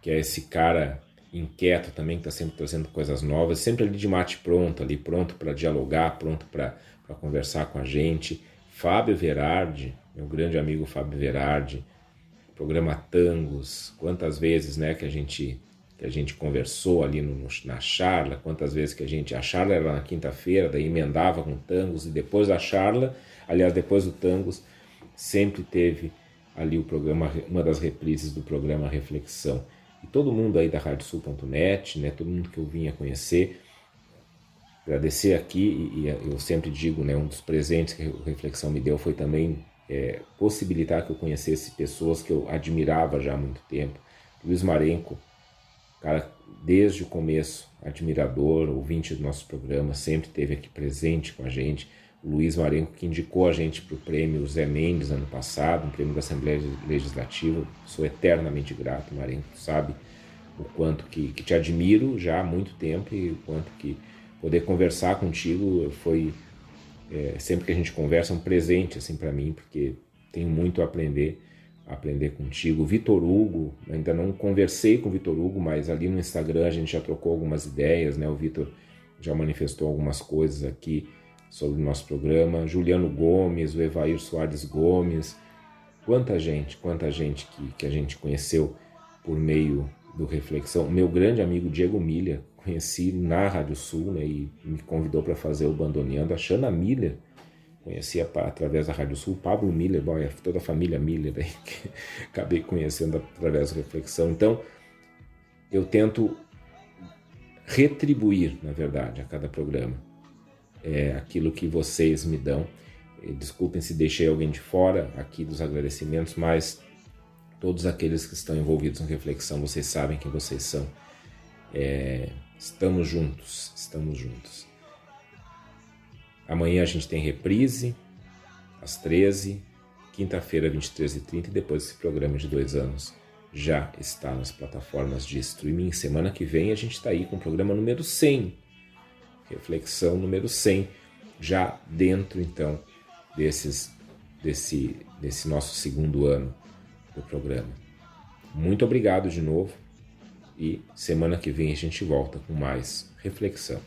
que é esse cara inquieto também, que está sempre trazendo coisas novas, sempre ali de mate pronto, ali pronto para dialogar, pronto para conversar com a gente. Fábio Verardi, meu grande amigo Fábio Verardi, programa Tangos, quantas vezes né, que a gente que a gente conversou ali no, na charla, quantas vezes que a gente. A charla era na quinta-feira, daí emendava com tangos, e depois da charla, aliás, depois do tangos, sempre teve ali o programa, uma das reprises do programa Reflexão e todo mundo aí da radiosul.net, né, todo mundo que eu vinha conhecer. Agradecer aqui, e, eu sempre digo, né, um dos presentes que a Reflexão me deu foi também é, possibilitar que eu conhecesse pessoas que eu admirava já há muito tempo. Luiz Marenco, cara, desde o começo, admirador, ouvinte do nosso programa, sempre esteve aqui presente com a gente. Luiz Marenco, que indicou a gente para o prêmio Zé Mendes ano passado, um prêmio da Assembleia Legislativa. Sou eternamente grato, Marenco, sabe o quanto que, que te admiro já há muito tempo e o quanto que poder conversar contigo foi é, sempre que a gente conversa um presente assim para mim porque tenho muito a aprender aprender contigo. Vitor Hugo ainda não conversei com o Vitor Hugo mas ali no Instagram a gente já trocou algumas ideias né? O Vitor já manifestou algumas coisas aqui sobre o nosso programa, Juliano Gomes, o Evair Soares Gomes, quanta gente, quanta gente que, que a gente conheceu por meio do Reflexão. Meu grande amigo Diego Milha, conheci na Rádio Sul né, e me convidou para fazer o Bandoneando. A Xana Milha, conhecia através da Rádio Sul, Pablo Miller, bom, toda a família Miller aí, que acabei conhecendo através da Reflexão. Então, eu tento retribuir, na verdade, a cada programa é, aquilo que vocês me dão. Desculpem se deixei alguém de fora aqui dos agradecimentos, mas todos aqueles que estão envolvidos em reflexão, vocês sabem quem vocês são. É, estamos juntos, estamos juntos. Amanhã a gente tem reprise, às 13 quinta-feira, 23h30, e depois esse programa de dois anos já está nas plataformas de streaming. Semana que vem a gente está aí com o programa número 100, reflexão número 100, já dentro então desses, desse, desse nosso segundo ano do programa. Muito obrigado de novo e semana que vem a gente volta com mais reflexão.